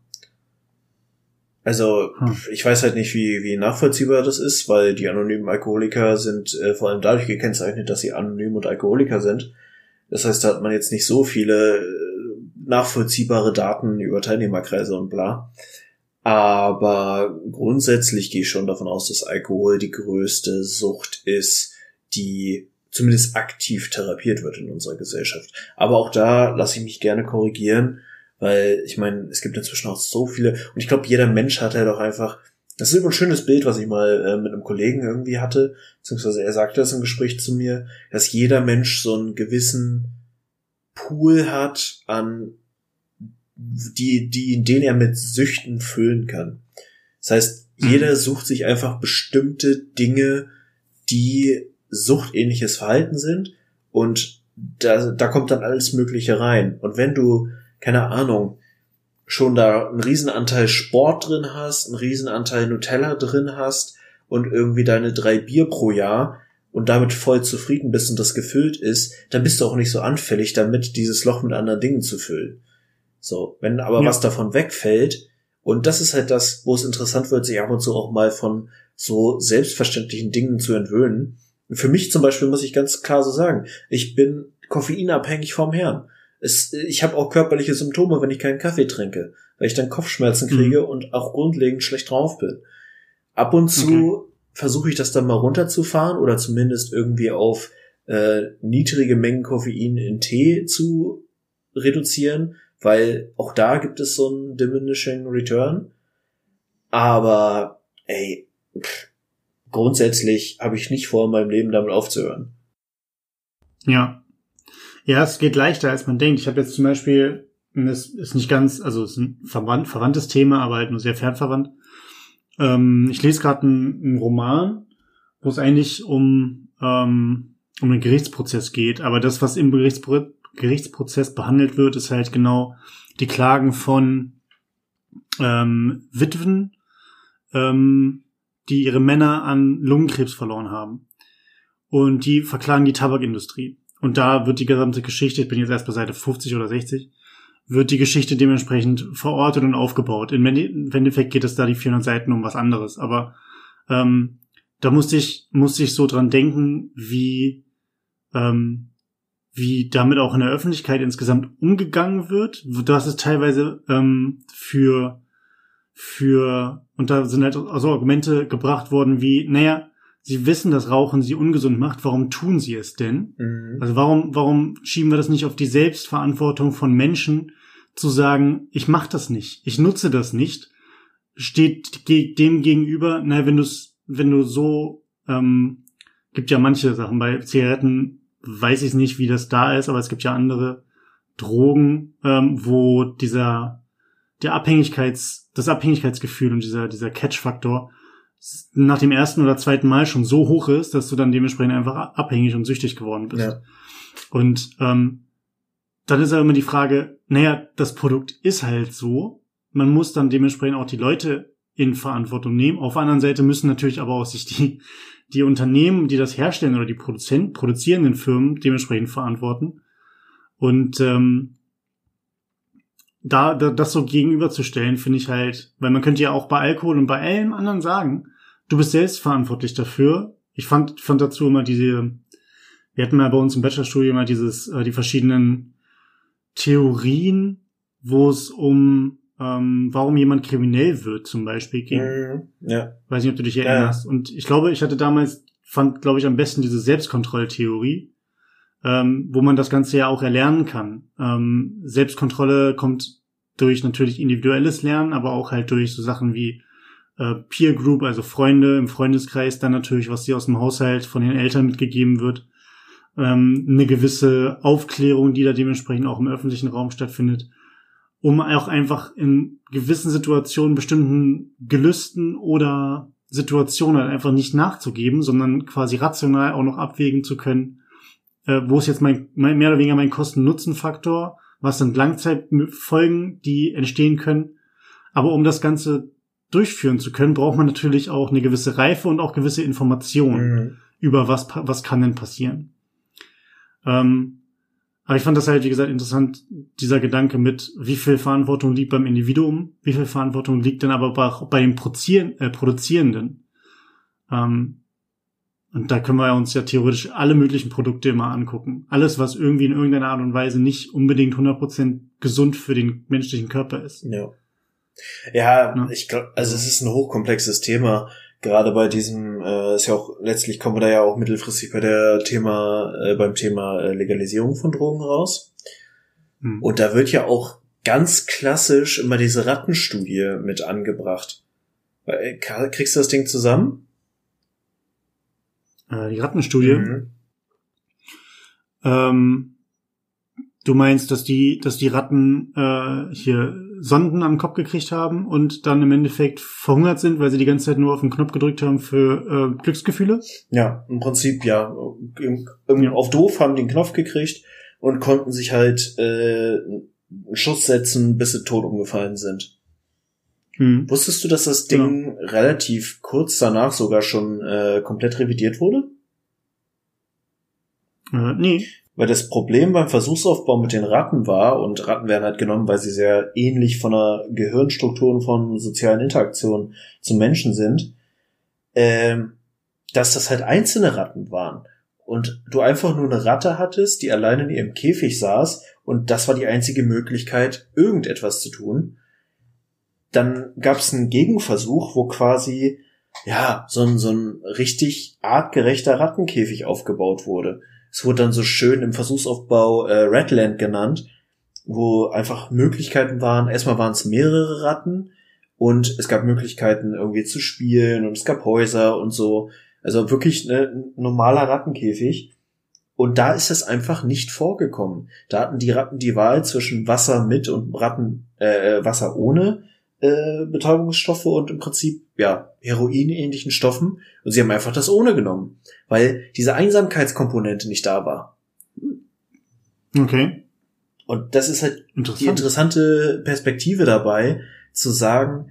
Also, hm. ich weiß halt nicht, wie, wie nachvollziehbar das ist, weil die anonymen Alkoholiker sind äh, vor allem dadurch gekennzeichnet, dass sie anonym und Alkoholiker sind. Das heißt, da hat man jetzt nicht so viele äh, nachvollziehbare Daten über Teilnehmerkreise und bla. Aber grundsätzlich gehe ich schon davon aus, dass Alkohol die größte Sucht ist, die zumindest aktiv therapiert wird in unserer Gesellschaft. Aber auch da lasse ich mich gerne korrigieren, weil ich meine, es gibt inzwischen auch so viele und ich glaube, jeder Mensch hat halt auch einfach, das ist immer ein schönes Bild, was ich mal äh, mit einem Kollegen irgendwie hatte, beziehungsweise er sagte das im Gespräch zu mir, dass jeder Mensch so einen gewissen Pool hat an die, die, den er mit Süchten füllen kann. Das heißt, jeder mhm. sucht sich einfach bestimmte Dinge, die suchtähnliches Verhalten sind und da, da kommt dann alles Mögliche rein. Und wenn du, keine Ahnung, schon da einen Riesenanteil Sport drin hast, einen Riesenanteil Nutella drin hast und irgendwie deine drei Bier pro Jahr und damit voll zufrieden bist und das gefüllt ist, dann bist du auch nicht so anfällig damit, dieses Loch mit anderen Dingen zu füllen. So, wenn aber ja. was davon wegfällt, und das ist halt das, wo es interessant wird, sich ab und zu auch mal von so selbstverständlichen Dingen zu entwöhnen, für mich zum Beispiel muss ich ganz klar so sagen, ich bin koffeinabhängig vom Herrn. Es, ich habe auch körperliche Symptome, wenn ich keinen Kaffee trinke, weil ich dann Kopfschmerzen mhm. kriege mhm. und auch grundlegend schlecht drauf bin. Ab und zu okay. versuche ich das dann mal runterzufahren oder zumindest irgendwie auf äh, niedrige Mengen Koffein in Tee zu reduzieren, weil auch da gibt es so einen diminishing return. Aber ey, pff, grundsätzlich habe ich nicht vor, in meinem Leben damit aufzuhören. Ja. Ja, es geht leichter, als man denkt. Ich habe jetzt zum Beispiel, das ist nicht ganz, also es ist ein verwandt, verwandtes Thema, aber halt nur sehr fernverwandt. Ähm, ich lese gerade einen, einen, Roman, wo es eigentlich um, ähm, um einen Gerichtsprozess geht. Aber das, was im Gerichtspro Gerichtsprozess behandelt wird, ist halt genau die Klagen von ähm, Witwen, ähm, die ihre Männer an Lungenkrebs verloren haben. Und die verklagen die Tabakindustrie. Und da wird die gesamte Geschichte, ich bin jetzt erst bei Seite 50 oder 60, wird die Geschichte dementsprechend verortet und aufgebaut. Im Endeffekt geht es da die 400 Seiten um was anderes. Aber ähm, da musste ich, musste ich so dran denken, wie, ähm, wie damit auch in der Öffentlichkeit insgesamt umgegangen wird. Das ist teilweise ähm, für für, und da sind halt also Argumente gebracht worden wie, naja, sie wissen, dass Rauchen sie ungesund macht, warum tun sie es denn? Mhm. Also warum, warum schieben wir das nicht auf die Selbstverantwortung von Menschen, zu sagen, ich mach das nicht, ich nutze das nicht, steht dem gegenüber, naja, wenn du wenn du so, ähm, gibt ja manche Sachen, bei Zigaretten weiß ich nicht, wie das da ist, aber es gibt ja andere Drogen, ähm, wo dieser der Abhängigkeits, das Abhängigkeitsgefühl und dieser, dieser Catch-Faktor nach dem ersten oder zweiten Mal schon so hoch ist, dass du dann dementsprechend einfach abhängig und süchtig geworden bist. Ja. Und ähm, dann ist ja immer die Frage, naja, das Produkt ist halt so. Man muss dann dementsprechend auch die Leute in Verantwortung nehmen. Auf der anderen Seite müssen natürlich aber auch sich die, die Unternehmen, die das herstellen oder die Produzenten, produzierenden Firmen dementsprechend verantworten. Und ähm, da, da das so gegenüberzustellen, finde ich halt, weil man könnte ja auch bei Alkohol und bei allem anderen sagen, du bist selbst verantwortlich dafür. Ich fand, fand dazu immer diese, wir hatten mal bei uns im Bachelorstudium mal dieses, äh, die verschiedenen Theorien, wo es um ähm, warum jemand kriminell wird, zum Beispiel ging. Ja. Weiß nicht, ob du dich erinnerst. Ja. Und ich glaube, ich hatte damals, fand, glaube ich, am besten diese Selbstkontrolltheorie, ähm, wo man das Ganze ja auch erlernen kann. Ähm, Selbstkontrolle kommt durch natürlich individuelles Lernen, aber auch halt durch so Sachen wie äh, Peer Group, also Freunde im Freundeskreis, dann natürlich, was dir aus dem Haushalt von den Eltern mitgegeben wird, ähm, eine gewisse Aufklärung, die da dementsprechend auch im öffentlichen Raum stattfindet um auch einfach in gewissen Situationen bestimmten Gelüsten oder Situationen halt einfach nicht nachzugeben, sondern quasi rational auch noch abwägen zu können, äh, wo ist jetzt mein, mein mehr oder weniger mein Kosten-Nutzen-Faktor, was sind Langzeitfolgen, die entstehen können. Aber um das Ganze durchführen zu können, braucht man natürlich auch eine gewisse Reife und auch gewisse Informationen mhm. über was, was kann denn passieren. Ähm, aber ich fand das halt, wie gesagt, interessant, dieser Gedanke mit, wie viel Verantwortung liegt beim Individuum, wie viel Verantwortung liegt denn aber auch bei dem Produzieren, äh, Produzierenden. Ähm, und da können wir uns ja theoretisch alle möglichen Produkte immer angucken. Alles, was irgendwie in irgendeiner Art und Weise nicht unbedingt 100% gesund für den menschlichen Körper ist. Ja. Ja, ja. ich glaube, also es ist ein hochkomplexes Thema gerade bei diesem, äh, ist ja auch, letztlich kommen wir da ja auch mittelfristig bei der Thema, äh, beim Thema äh, Legalisierung von Drogen raus. Hm. Und da wird ja auch ganz klassisch immer diese Rattenstudie mit angebracht. Äh, kriegst du das Ding zusammen? Äh, die Rattenstudie? Mhm. Ähm, du meinst, dass die, dass die Ratten äh, hier Sonden am Kopf gekriegt haben und dann im Endeffekt verhungert sind, weil sie die ganze Zeit nur auf den Knopf gedrückt haben für äh, Glücksgefühle? Ja, im Prinzip ja. Irgendwie ja. Auf doof haben den Knopf gekriegt und konnten sich halt äh, einen Schuss setzen, bis sie tot umgefallen sind. Hm. Wusstest du, dass das Ding ja. relativ kurz danach sogar schon äh, komplett revidiert wurde? Äh, nee. Weil das Problem beim Versuchsaufbau mit den Ratten war, und Ratten werden halt genommen, weil sie sehr ähnlich von der Gehirnstruktur und von sozialen Interaktionen zum Menschen sind, ähm, dass das halt einzelne Ratten waren. Und du einfach nur eine Ratte hattest, die allein in ihrem Käfig saß, und das war die einzige Möglichkeit, irgendetwas zu tun. Dann gab es einen Gegenversuch, wo quasi ja so ein, so ein richtig artgerechter Rattenkäfig aufgebaut wurde es wurde dann so schön im Versuchsaufbau äh, Redland genannt, wo einfach Möglichkeiten waren. Erstmal waren es mehrere Ratten und es gab Möglichkeiten irgendwie zu spielen und es gab Häuser und so. Also wirklich ne, ein normaler Rattenkäfig. Und da ist es einfach nicht vorgekommen. Da hatten die Ratten die Wahl zwischen Wasser mit und Ratten äh, Wasser ohne äh, Betäubungsstoffe und im Prinzip ja Heroin-ähnlichen Stoffen und sie haben einfach das ohne genommen, weil diese Einsamkeitskomponente nicht da war. Okay. Und das ist halt Interessant. die interessante Perspektive dabei, zu sagen,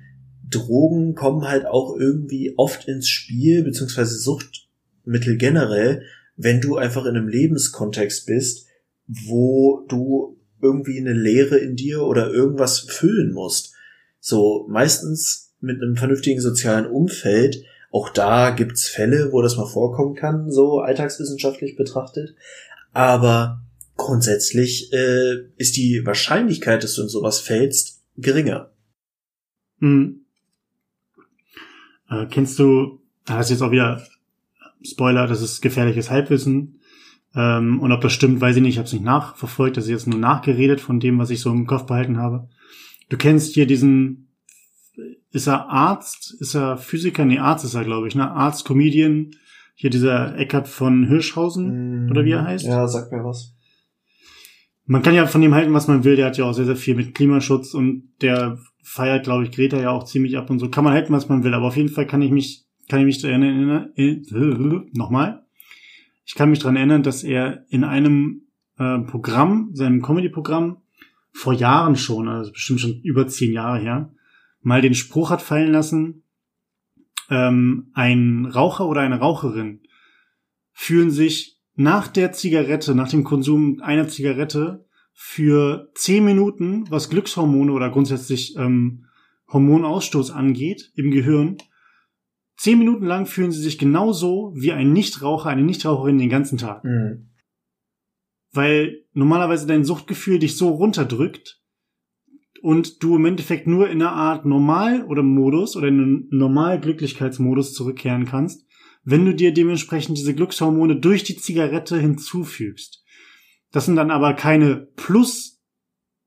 Drogen kommen halt auch irgendwie oft ins Spiel, beziehungsweise Suchtmittel generell, wenn du einfach in einem Lebenskontext bist, wo du irgendwie eine Leere in dir oder irgendwas füllen musst. So meistens mit einem vernünftigen sozialen Umfeld. Auch da gibt's Fälle, wo das mal vorkommen kann, so alltagswissenschaftlich betrachtet. Aber grundsätzlich äh, ist die Wahrscheinlichkeit, dass du in sowas fällst, geringer. Hm. Äh, kennst du, das ist jetzt auch wieder Spoiler, das ist gefährliches Halbwissen. Ähm, und ob das stimmt, weiß ich nicht, ich habe es nicht nachverfolgt, das ist jetzt nur nachgeredet von dem, was ich so im Kopf behalten habe. Du kennst hier diesen, ist er Arzt? Ist er Physiker? Nee, Arzt ist er, glaube ich, ne? Arzt, Comedian. Hier dieser Eckart von Hirschhausen, mm, oder wie er heißt. Ja, sag mir was. Man kann ja von ihm halten, was man will. Der hat ja auch sehr, sehr viel mit Klimaschutz und der feiert, glaube ich, Greta ja auch ziemlich ab und so. Kann man halten, was man will. Aber auf jeden Fall kann ich mich, kann ich mich daran erinnern, äh, nochmal. Ich kann mich daran erinnern, dass er in einem äh, Programm, seinem Comedy-Programm, vor Jahren schon, also bestimmt schon über zehn Jahre her, mal den Spruch hat fallen lassen, ähm, ein Raucher oder eine Raucherin fühlen sich nach der Zigarette, nach dem Konsum einer Zigarette für zehn Minuten, was Glückshormone oder grundsätzlich ähm, Hormonausstoß angeht im Gehirn, zehn Minuten lang fühlen sie sich genauso wie ein Nichtraucher, eine Nichtraucherin den ganzen Tag. Mhm. Weil normalerweise dein Suchtgefühl dich so runterdrückt und du im Endeffekt nur in einer Art Normal- oder Modus oder in einen Normal-Glücklichkeitsmodus zurückkehren kannst, wenn du dir dementsprechend diese Glückshormone durch die Zigarette hinzufügst. Das sind dann aber keine plus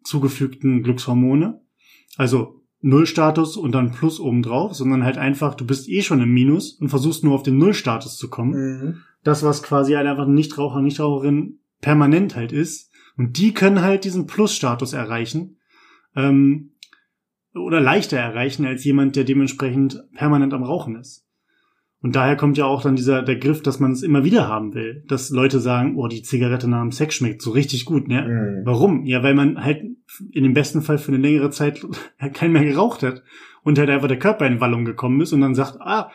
zugefügten Glückshormone, also Nullstatus und dann Plus obendrauf, sondern halt einfach, du bist eh schon im Minus und versuchst nur auf den Nullstatus zu kommen. Mhm. Das, was quasi halt einfach ein Nichtraucher, Nichtraucherin permanent halt ist. Und die können halt diesen Plus-Status erreichen. Ähm, oder leichter erreichen als jemand, der dementsprechend permanent am Rauchen ist. Und daher kommt ja auch dann dieser der Griff, dass man es immer wieder haben will, dass Leute sagen, oh, die Zigarette nach dem Sex schmeckt so richtig gut, ne? Mhm. Warum? Ja, weil man halt in dem besten Fall für eine längere Zeit keinen mehr geraucht hat und halt einfach der Körper in Wallung gekommen ist und dann sagt, ah,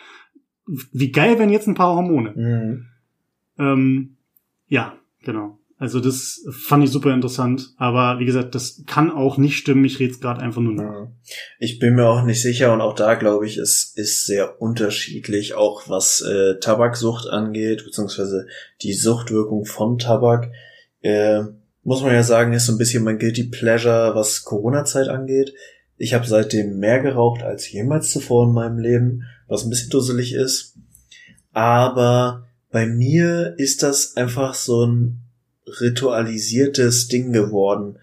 wie geil wären jetzt ein paar Hormone. Mhm. Ähm, ja, genau. Also das fand ich super interessant, aber wie gesagt, das kann auch nicht stimmen. Ich rede gerade einfach nur nach. Ich bin mir auch nicht sicher und auch da glaube ich, es ist sehr unterschiedlich, auch was äh, Tabaksucht angeht, beziehungsweise die Suchtwirkung von Tabak. Äh, muss man ja sagen, ist so ein bisschen mein guilty pleasure, was Corona-Zeit angeht. Ich habe seitdem mehr geraucht als jemals zuvor in meinem Leben, was ein bisschen dusselig ist. Aber bei mir ist das einfach so ein ritualisiertes Ding geworden.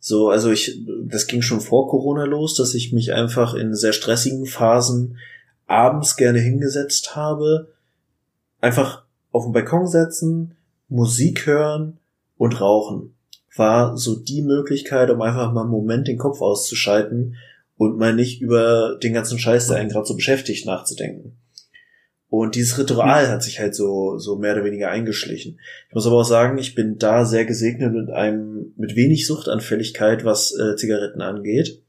So, also ich, das ging schon vor Corona los, dass ich mich einfach in sehr stressigen Phasen abends gerne hingesetzt habe, einfach auf den Balkon setzen, Musik hören und rauchen. War so die Möglichkeit, um einfach mal einen Moment den Kopf auszuschalten und mal nicht über den ganzen Scheiß, der einen gerade so beschäftigt, nachzudenken. Und dieses Ritual hat sich halt so, so mehr oder weniger eingeschlichen. Ich muss aber auch sagen, ich bin da sehr gesegnet mit einem, mit wenig Suchtanfälligkeit, was äh, Zigaretten angeht.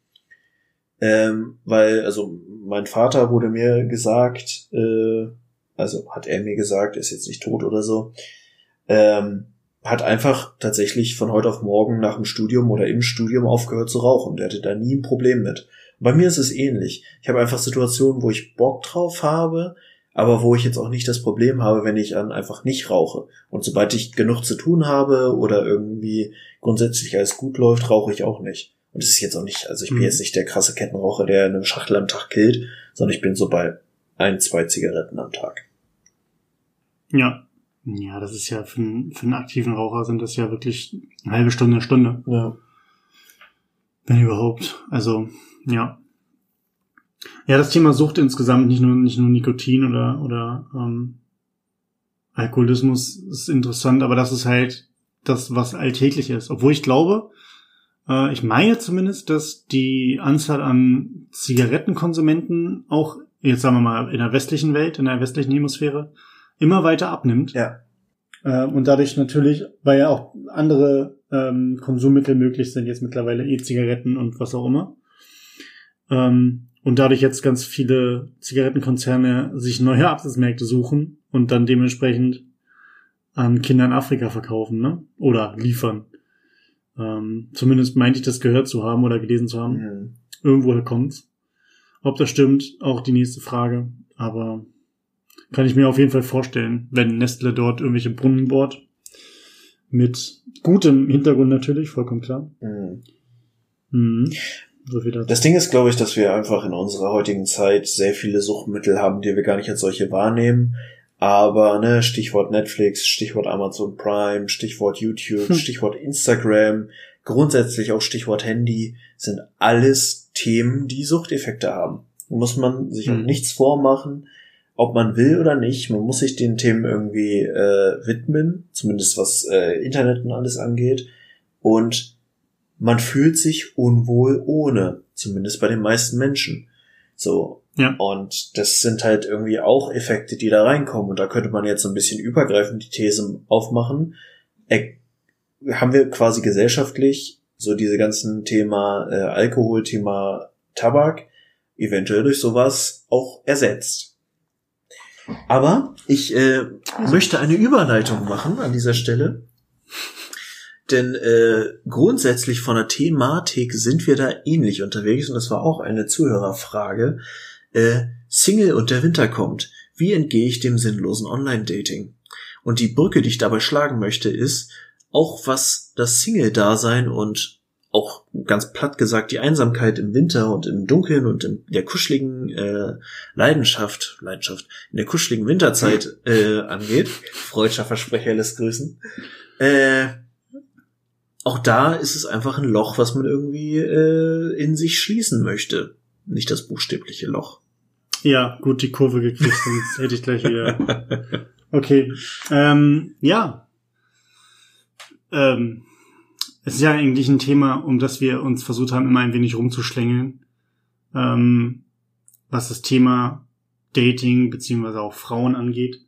Ähm, weil, also, mein Vater wurde mir gesagt, äh, also hat er mir gesagt, ist jetzt nicht tot oder so, ähm, hat einfach tatsächlich von heute auf morgen nach dem Studium oder im Studium aufgehört zu rauchen. Der hatte da nie ein Problem mit. Bei mir ist es ähnlich. Ich habe einfach Situationen, wo ich Bock drauf habe, aber wo ich jetzt auch nicht das Problem habe, wenn ich dann einfach nicht rauche. Und sobald ich genug zu tun habe oder irgendwie grundsätzlich alles gut läuft, rauche ich auch nicht. Und es ist jetzt auch nicht, also ich bin Mhm. jetzt nicht der krasse Kettenraucher, der eine Schachtel am Tag killt, sondern ich bin so bei ein, zwei Zigaretten am Tag. Ja. Ja, das ist ja für, einen- für einen aktiven Raucher sind das ja wirklich eine halbe Stunde, eine Stunde, Ja. wenn überhaupt. Also, ja. Ja, das Thema Sucht insgesamt, nicht nur, nicht nur Nikotin oder, oder ähm, Alkoholismus ist interessant, aber das ist halt das, was alltäglich ist. Obwohl ich glaube, äh, ich meine zumindest, dass die Anzahl an Zigarettenkonsumenten auch, jetzt sagen wir mal, in der westlichen Welt, in der westlichen Hemisphäre, immer weiter abnimmt. Ja. Äh, und dadurch natürlich, weil ja auch andere ähm, Konsummittel möglich sind, jetzt mittlerweile E-Zigaretten und was auch immer. Ähm, und dadurch jetzt ganz viele Zigarettenkonzerne sich neue Absatzmärkte suchen und dann dementsprechend an Kinder in Afrika verkaufen, ne? Oder liefern. Ähm, zumindest meinte ich das gehört zu haben oder gelesen zu haben. Mhm. Irgendwoher kommt's. Ob das stimmt, auch die nächste Frage. Aber kann ich mir auf jeden Fall vorstellen, wenn Nestle dort irgendwelche Brunnen bohrt. Mit gutem Hintergrund natürlich, vollkommen klar. Mhm. Mhm. So. Das Ding ist, glaube ich, dass wir einfach in unserer heutigen Zeit sehr viele Suchtmittel haben, die wir gar nicht als solche wahrnehmen. Aber, ne, Stichwort Netflix, Stichwort Amazon Prime, Stichwort YouTube, Hm. Stichwort Instagram, grundsätzlich auch Stichwort Handy, sind alles Themen, die Suchteffekte haben. Muss man sich auch Hm. nichts vormachen, ob man will oder nicht. Man muss sich den Themen irgendwie äh, widmen, zumindest was äh, Internet und alles angeht. Und man fühlt sich unwohl ohne, zumindest bei den meisten Menschen. So. Ja. Und das sind halt irgendwie auch Effekte, die da reinkommen. Und da könnte man jetzt so ein bisschen übergreifend die These aufmachen. Er, haben wir quasi gesellschaftlich so diese ganzen Thema äh, Alkohol, Thema Tabak eventuell durch sowas auch ersetzt. Aber ich äh, möchte eine Überleitung machen an dieser Stelle. Denn äh, grundsätzlich von der Thematik sind wir da ähnlich unterwegs und das war auch eine Zuhörerfrage. Äh, Single und der Winter kommt. Wie entgehe ich dem sinnlosen Online-Dating? Und die Brücke, die ich dabei schlagen möchte, ist, auch was das Single-Dasein und auch ganz platt gesagt die Einsamkeit im Winter und im Dunkeln und in der kuscheligen äh, Leidenschaft, Leidenschaft, in der kuscheligen Winterzeit äh, angeht. Freudscher Versprecher lässt grüßen. Äh, auch da ist es einfach ein Loch, was man irgendwie äh, in sich schließen möchte. Nicht das buchstäbliche Loch. Ja, gut die Kurve gekriegt, sonst hätte ich gleich wieder. Okay. Ähm, ja. Ähm, es ist ja eigentlich ein Thema, um das wir uns versucht haben, immer ein wenig rumzuschlängeln. Ähm, was das Thema Dating beziehungsweise auch Frauen angeht.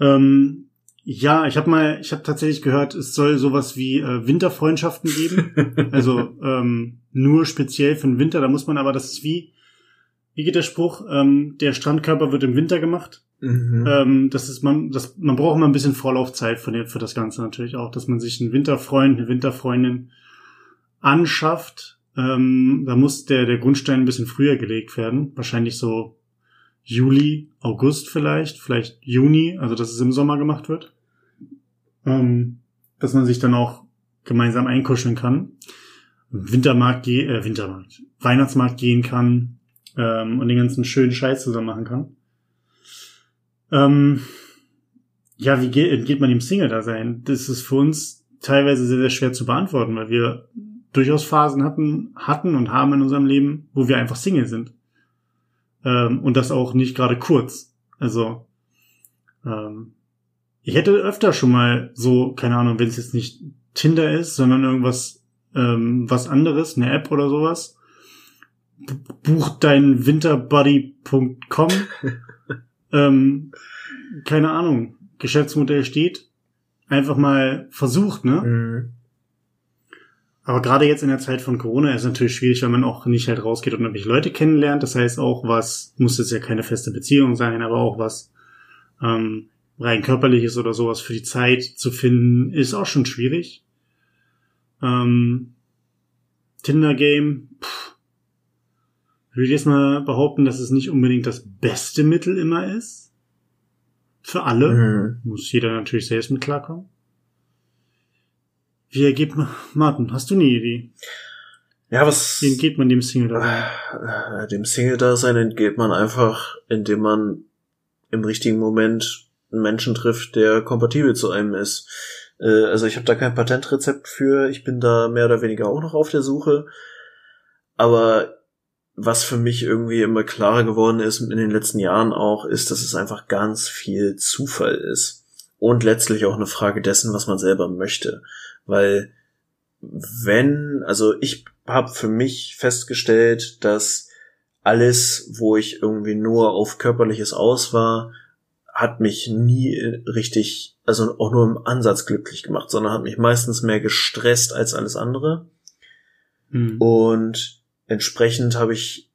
Ähm, ja, ich habe mal, ich habe tatsächlich gehört, es soll sowas wie äh, Winterfreundschaften geben. also ähm, nur speziell für den Winter. Da muss man aber, das ist wie, wie geht der Spruch? Ähm, der Strandkörper wird im Winter gemacht. Mhm. Ähm, das ist man, das, man braucht immer ein bisschen Vorlaufzeit für, den, für das Ganze natürlich auch, dass man sich einen Winterfreund, eine Winterfreundin anschafft. Ähm, da muss der, der Grundstein ein bisschen früher gelegt werden. Wahrscheinlich so Juli, August vielleicht, vielleicht Juni, also dass es im Sommer gemacht wird. Ähm, dass man sich dann auch gemeinsam einkuscheln kann. Wintermarkt, äh, Wintermarkt, Weihnachtsmarkt gehen kann ähm, und den ganzen schönen Scheiß zusammen machen kann. Ähm, ja, wie geht, geht man dem Single-Dasein? Das ist für uns teilweise sehr, sehr schwer zu beantworten, weil wir durchaus Phasen hatten, hatten und haben in unserem Leben, wo wir einfach Single sind. Ähm, und das auch nicht gerade kurz. Also, ähm, ich hätte öfter schon mal so, keine Ahnung, wenn es jetzt nicht Tinder ist, sondern irgendwas, ähm, was anderes, eine App oder sowas. Buch dein winterbuddy.com ähm, keine Ahnung, Geschäftsmodell steht, einfach mal versucht, ne? Mhm. Aber gerade jetzt in der Zeit von Corona ist es natürlich schwierig, weil man auch nicht halt rausgeht und irgendwelche Leute kennenlernt. Das heißt auch, was muss jetzt ja keine feste Beziehung sein, aber auch was ähm, rein körperliches oder sowas für die Zeit zu finden, ist auch schon schwierig. Ähm, Tinder-Game, würde ich jetzt mal behaupten, dass es nicht unbedingt das beste Mittel immer ist. Für alle. Mhm. Muss jeder natürlich selbst mit klarkommen. Wie ergeht man, Martin, hast du eine Idee? Ja, was. Wie entgeht man dem Single-Dasein? Äh, dem Single-Dasein entgeht man einfach, indem man im richtigen Moment einen Menschen trifft, der kompatibel zu einem ist. Äh, also ich habe da kein Patentrezept für. Ich bin da mehr oder weniger auch noch auf der Suche. Aber was für mich irgendwie immer klarer geworden ist in den letzten Jahren auch, ist, dass es einfach ganz viel Zufall ist. Und letztlich auch eine Frage dessen, was man selber möchte. Weil wenn, also ich habe für mich festgestellt, dass alles, wo ich irgendwie nur auf körperliches aus war, hat mich nie richtig, also auch nur im Ansatz glücklich gemacht, sondern hat mich meistens mehr gestresst als alles andere. Mhm. Und entsprechend habe ich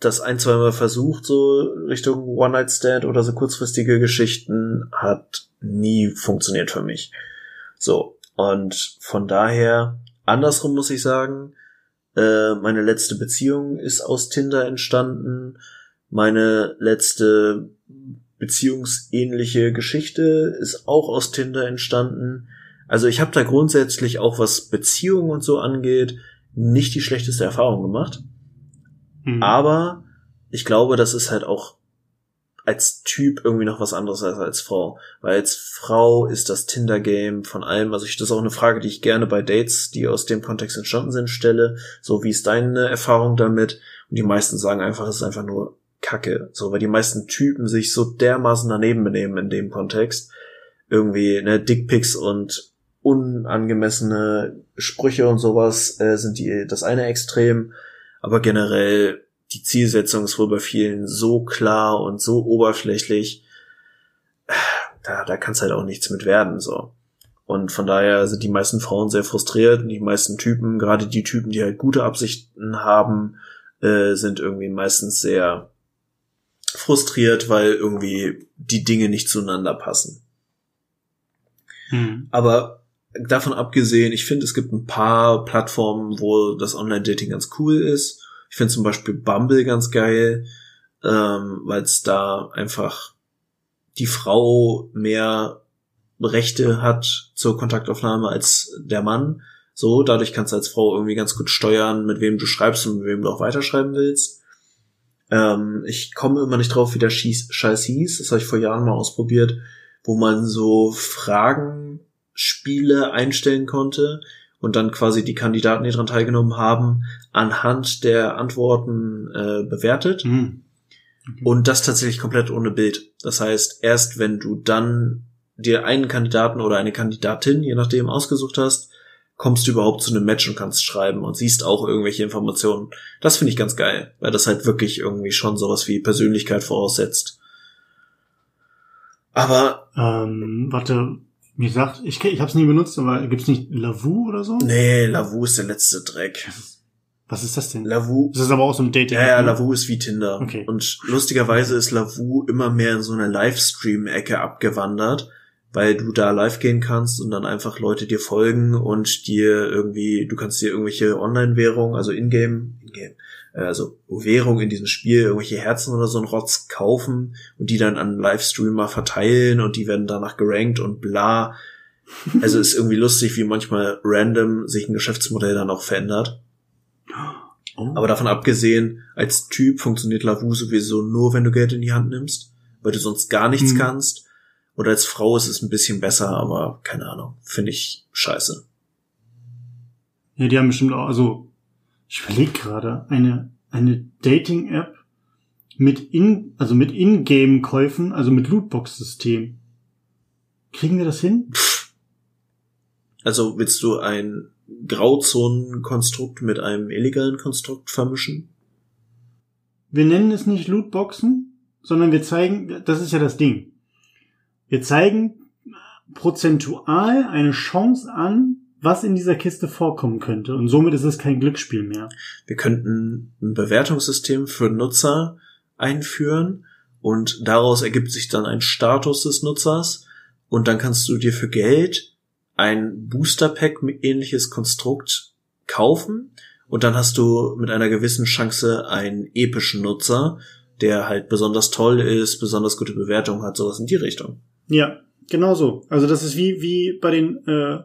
das ein, zwei Mal versucht, so Richtung One-Night-Stand oder so kurzfristige Geschichten, hat nie funktioniert für mich. So, und von daher, andersrum muss ich sagen, äh, meine letzte Beziehung ist aus Tinder entstanden. Meine letzte beziehungsähnliche Geschichte ist auch aus Tinder entstanden. Also ich habe da grundsätzlich auch was Beziehungen und so angeht, nicht die schlechteste Erfahrung gemacht. Mhm. Aber ich glaube, das ist halt auch als Typ irgendwie noch was anderes als als Frau. Weil als Frau ist das Tinder-Game von allem, also ich, das ist auch eine Frage, die ich gerne bei Dates, die aus dem Kontext entstanden sind, stelle. So, wie ist deine Erfahrung damit? Und die meisten sagen einfach, es ist einfach nur Kacke. So, weil die meisten Typen sich so dermaßen daneben benehmen in dem Kontext. Irgendwie, ne, Dickpics und unangemessene Sprüche und sowas äh, sind die das eine Extrem, aber generell die Zielsetzung ist wohl bei vielen so klar und so oberflächlich, da, da kann es halt auch nichts mit werden, so. Und von daher sind die meisten Frauen sehr frustriert und die meisten Typen, gerade die Typen, die halt gute Absichten haben, äh, sind irgendwie meistens sehr frustriert, weil irgendwie die Dinge nicht zueinander passen. Hm. Aber davon abgesehen, ich finde, es gibt ein paar Plattformen, wo das Online-Dating ganz cool ist. Ich finde zum Beispiel Bumble ganz geil, ähm, weil es da einfach die Frau mehr Rechte hat zur Kontaktaufnahme als der Mann. So, dadurch kannst du als Frau irgendwie ganz gut steuern, mit wem du schreibst und mit wem du auch weiterschreiben willst. Ähm, ich komme immer nicht drauf, wie der Scheiß hieß. Das habe ich vor Jahren mal ausprobiert, wo man so Fragenspiele einstellen konnte und dann quasi die Kandidaten, die daran teilgenommen haben, anhand der Antworten äh, bewertet. Hm. Und das tatsächlich komplett ohne Bild. Das heißt, erst wenn du dann dir einen Kandidaten oder eine Kandidatin, je nachdem, ausgesucht hast, kommst du überhaupt zu einem Match und kannst schreiben und siehst auch irgendwelche Informationen. Das finde ich ganz geil, weil das halt wirklich irgendwie schon sowas wie Persönlichkeit voraussetzt. Aber Ähm, warte, mir sagt, ich, ich habe es nie benutzt, aber gibt's nicht Lavu oder so? nee, Lavu ist der letzte Dreck. Was ist das denn? Lavu Das ist aber auch so ein Dating. Ja, ja, ne? Lavu ist wie Tinder. Okay. Und lustigerweise ist Lavu immer mehr in so eine Livestream-Ecke abgewandert, weil du da live gehen kannst und dann einfach Leute dir folgen und dir irgendwie, du kannst dir irgendwelche Online-Währung, also Ingame, Ingame, äh, also Währung in diesem Spiel, irgendwelche Herzen oder so ein Rotz kaufen und die dann an Livestreamer verteilen und die werden danach gerankt und bla. Also ist irgendwie lustig, wie manchmal random sich ein Geschäftsmodell dann auch verändert. Oh. Aber davon abgesehen, als Typ funktioniert Lavu sowieso nur, wenn du Geld in die Hand nimmst, weil du sonst gar nichts Mhm. kannst. Und als Frau ist es ein bisschen besser, aber keine Ahnung, finde ich scheiße. Ja, die haben bestimmt auch, also ich überlege gerade, eine, eine Dating-App mit in, also mit Ingame-Käufen, also mit Lootbox-System. Kriegen wir das hin? Also willst du ein Grauzonenkonstrukt mit einem illegalen Konstrukt vermischen? Wir nennen es nicht Lootboxen, sondern wir zeigen, das ist ja das Ding. Wir zeigen prozentual eine Chance an, was in dieser Kiste vorkommen könnte. Und somit ist es kein Glücksspiel mehr. Wir könnten ein Bewertungssystem für Nutzer einführen und daraus ergibt sich dann ein Status des Nutzers und dann kannst du dir für Geld ein Booster Pack mit ähnliches Konstrukt kaufen und dann hast du mit einer gewissen Chance einen epischen Nutzer, der halt besonders toll ist, besonders gute Bewertung hat, sowas in die Richtung. Ja, genau so. Also das ist wie, wie bei den äh,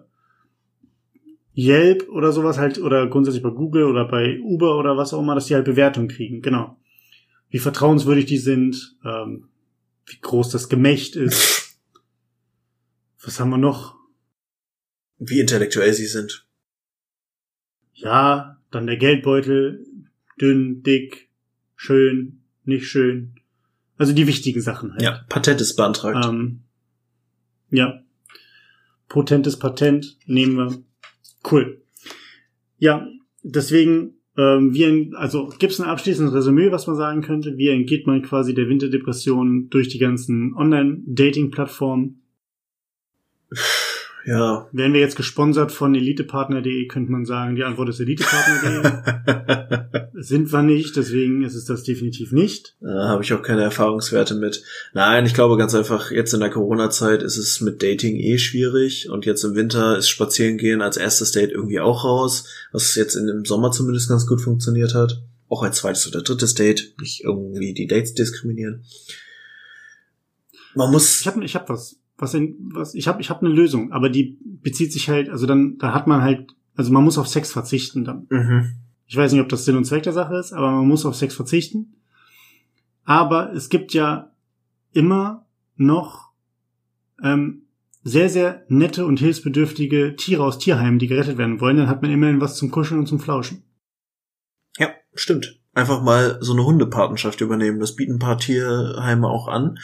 Yelp oder sowas halt, oder grundsätzlich bei Google oder bei Uber oder was auch immer, dass die halt Bewertungen kriegen, genau. Wie vertrauenswürdig die sind, ähm, wie groß das Gemächt ist. Was haben wir noch? Wie intellektuell sie sind. Ja, dann der Geldbeutel, dünn, dick, schön, nicht schön. Also die wichtigen Sachen halt. Ja, Patent ist beantragt. Ähm, ja. Potentes Patent nehmen wir. Cool. Ja, deswegen, ähm, wie also gibt es ein abschließendes Resümee, was man sagen könnte? Wie entgeht man quasi der Winterdepression durch die ganzen Online-Dating-Plattformen? ja. Wären wir jetzt gesponsert von elitepartner.de, könnte man sagen, die Antwort ist elitepartner.de. Sind wir nicht, deswegen ist es das definitiv nicht. Da habe ich auch keine Erfahrungswerte mit. Nein, ich glaube ganz einfach, jetzt in der Corona-Zeit ist es mit Dating eh schwierig und jetzt im Winter ist Spazierengehen als erstes Date irgendwie auch raus, was jetzt in dem Sommer zumindest ganz gut funktioniert hat. Auch als zweites oder drittes Date, nicht irgendwie die Dates diskriminieren. Man muss. Ich habe ich hab was. Was, in, was ich habe ich hab eine Lösung, aber die bezieht sich halt, also dann da hat man halt, also man muss auf Sex verzichten dann. Mhm. Ich weiß nicht, ob das Sinn und Zweck der Sache ist, aber man muss auf Sex verzichten. Aber es gibt ja immer noch ähm, sehr, sehr nette und hilfsbedürftige Tiere aus Tierheimen, die gerettet werden wollen. Dann hat man immerhin was zum Kuscheln und zum Flauschen. Ja, stimmt. Einfach mal so eine Hundepatenschaft übernehmen. Das bieten ein paar Tierheime auch an.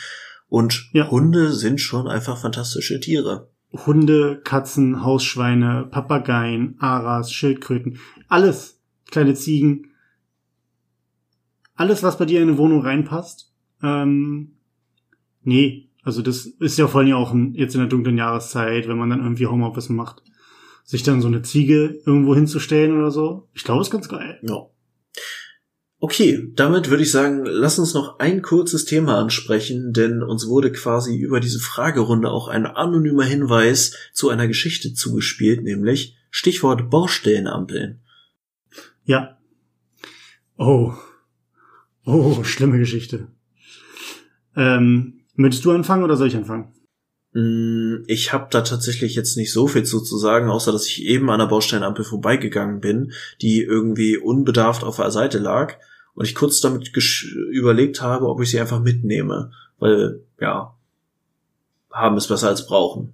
Und Ja. Hunde sind schon einfach fantastische Tiere. Hunde, Katzen, Hausschweine, Papageien, Aras, Schildkröten, alles, kleine Ziegen, alles, was bei dir in eine Wohnung reinpasst. Ähm, nee, Also das ist ja vor allem auch jetzt in der dunklen Jahreszeit, wenn man dann irgendwie Homeoffice macht, sich dann so eine Ziege irgendwo hinzustellen oder so. Ich glaube, ist ganz geil. Ja. Okay, damit würde ich sagen, lass uns noch ein kurzes Thema ansprechen, denn uns wurde quasi über diese Fragerunde auch ein anonymer Hinweis zu einer Geschichte zugespielt, nämlich Stichwort Baustellenampeln. Ja. Oh. Oh, schlimme Geschichte. Ähm, möchtest du anfangen oder soll ich anfangen? Mm, ich habe da tatsächlich jetzt nicht so viel zu, zu sagen, außer dass ich eben an der Baustellenampel vorbeigegangen bin, die irgendwie unbedarft auf der Seite lag und ich kurz damit überlegt habe, ob ich sie einfach mitnehme, weil ja, haben ist besser als brauchen.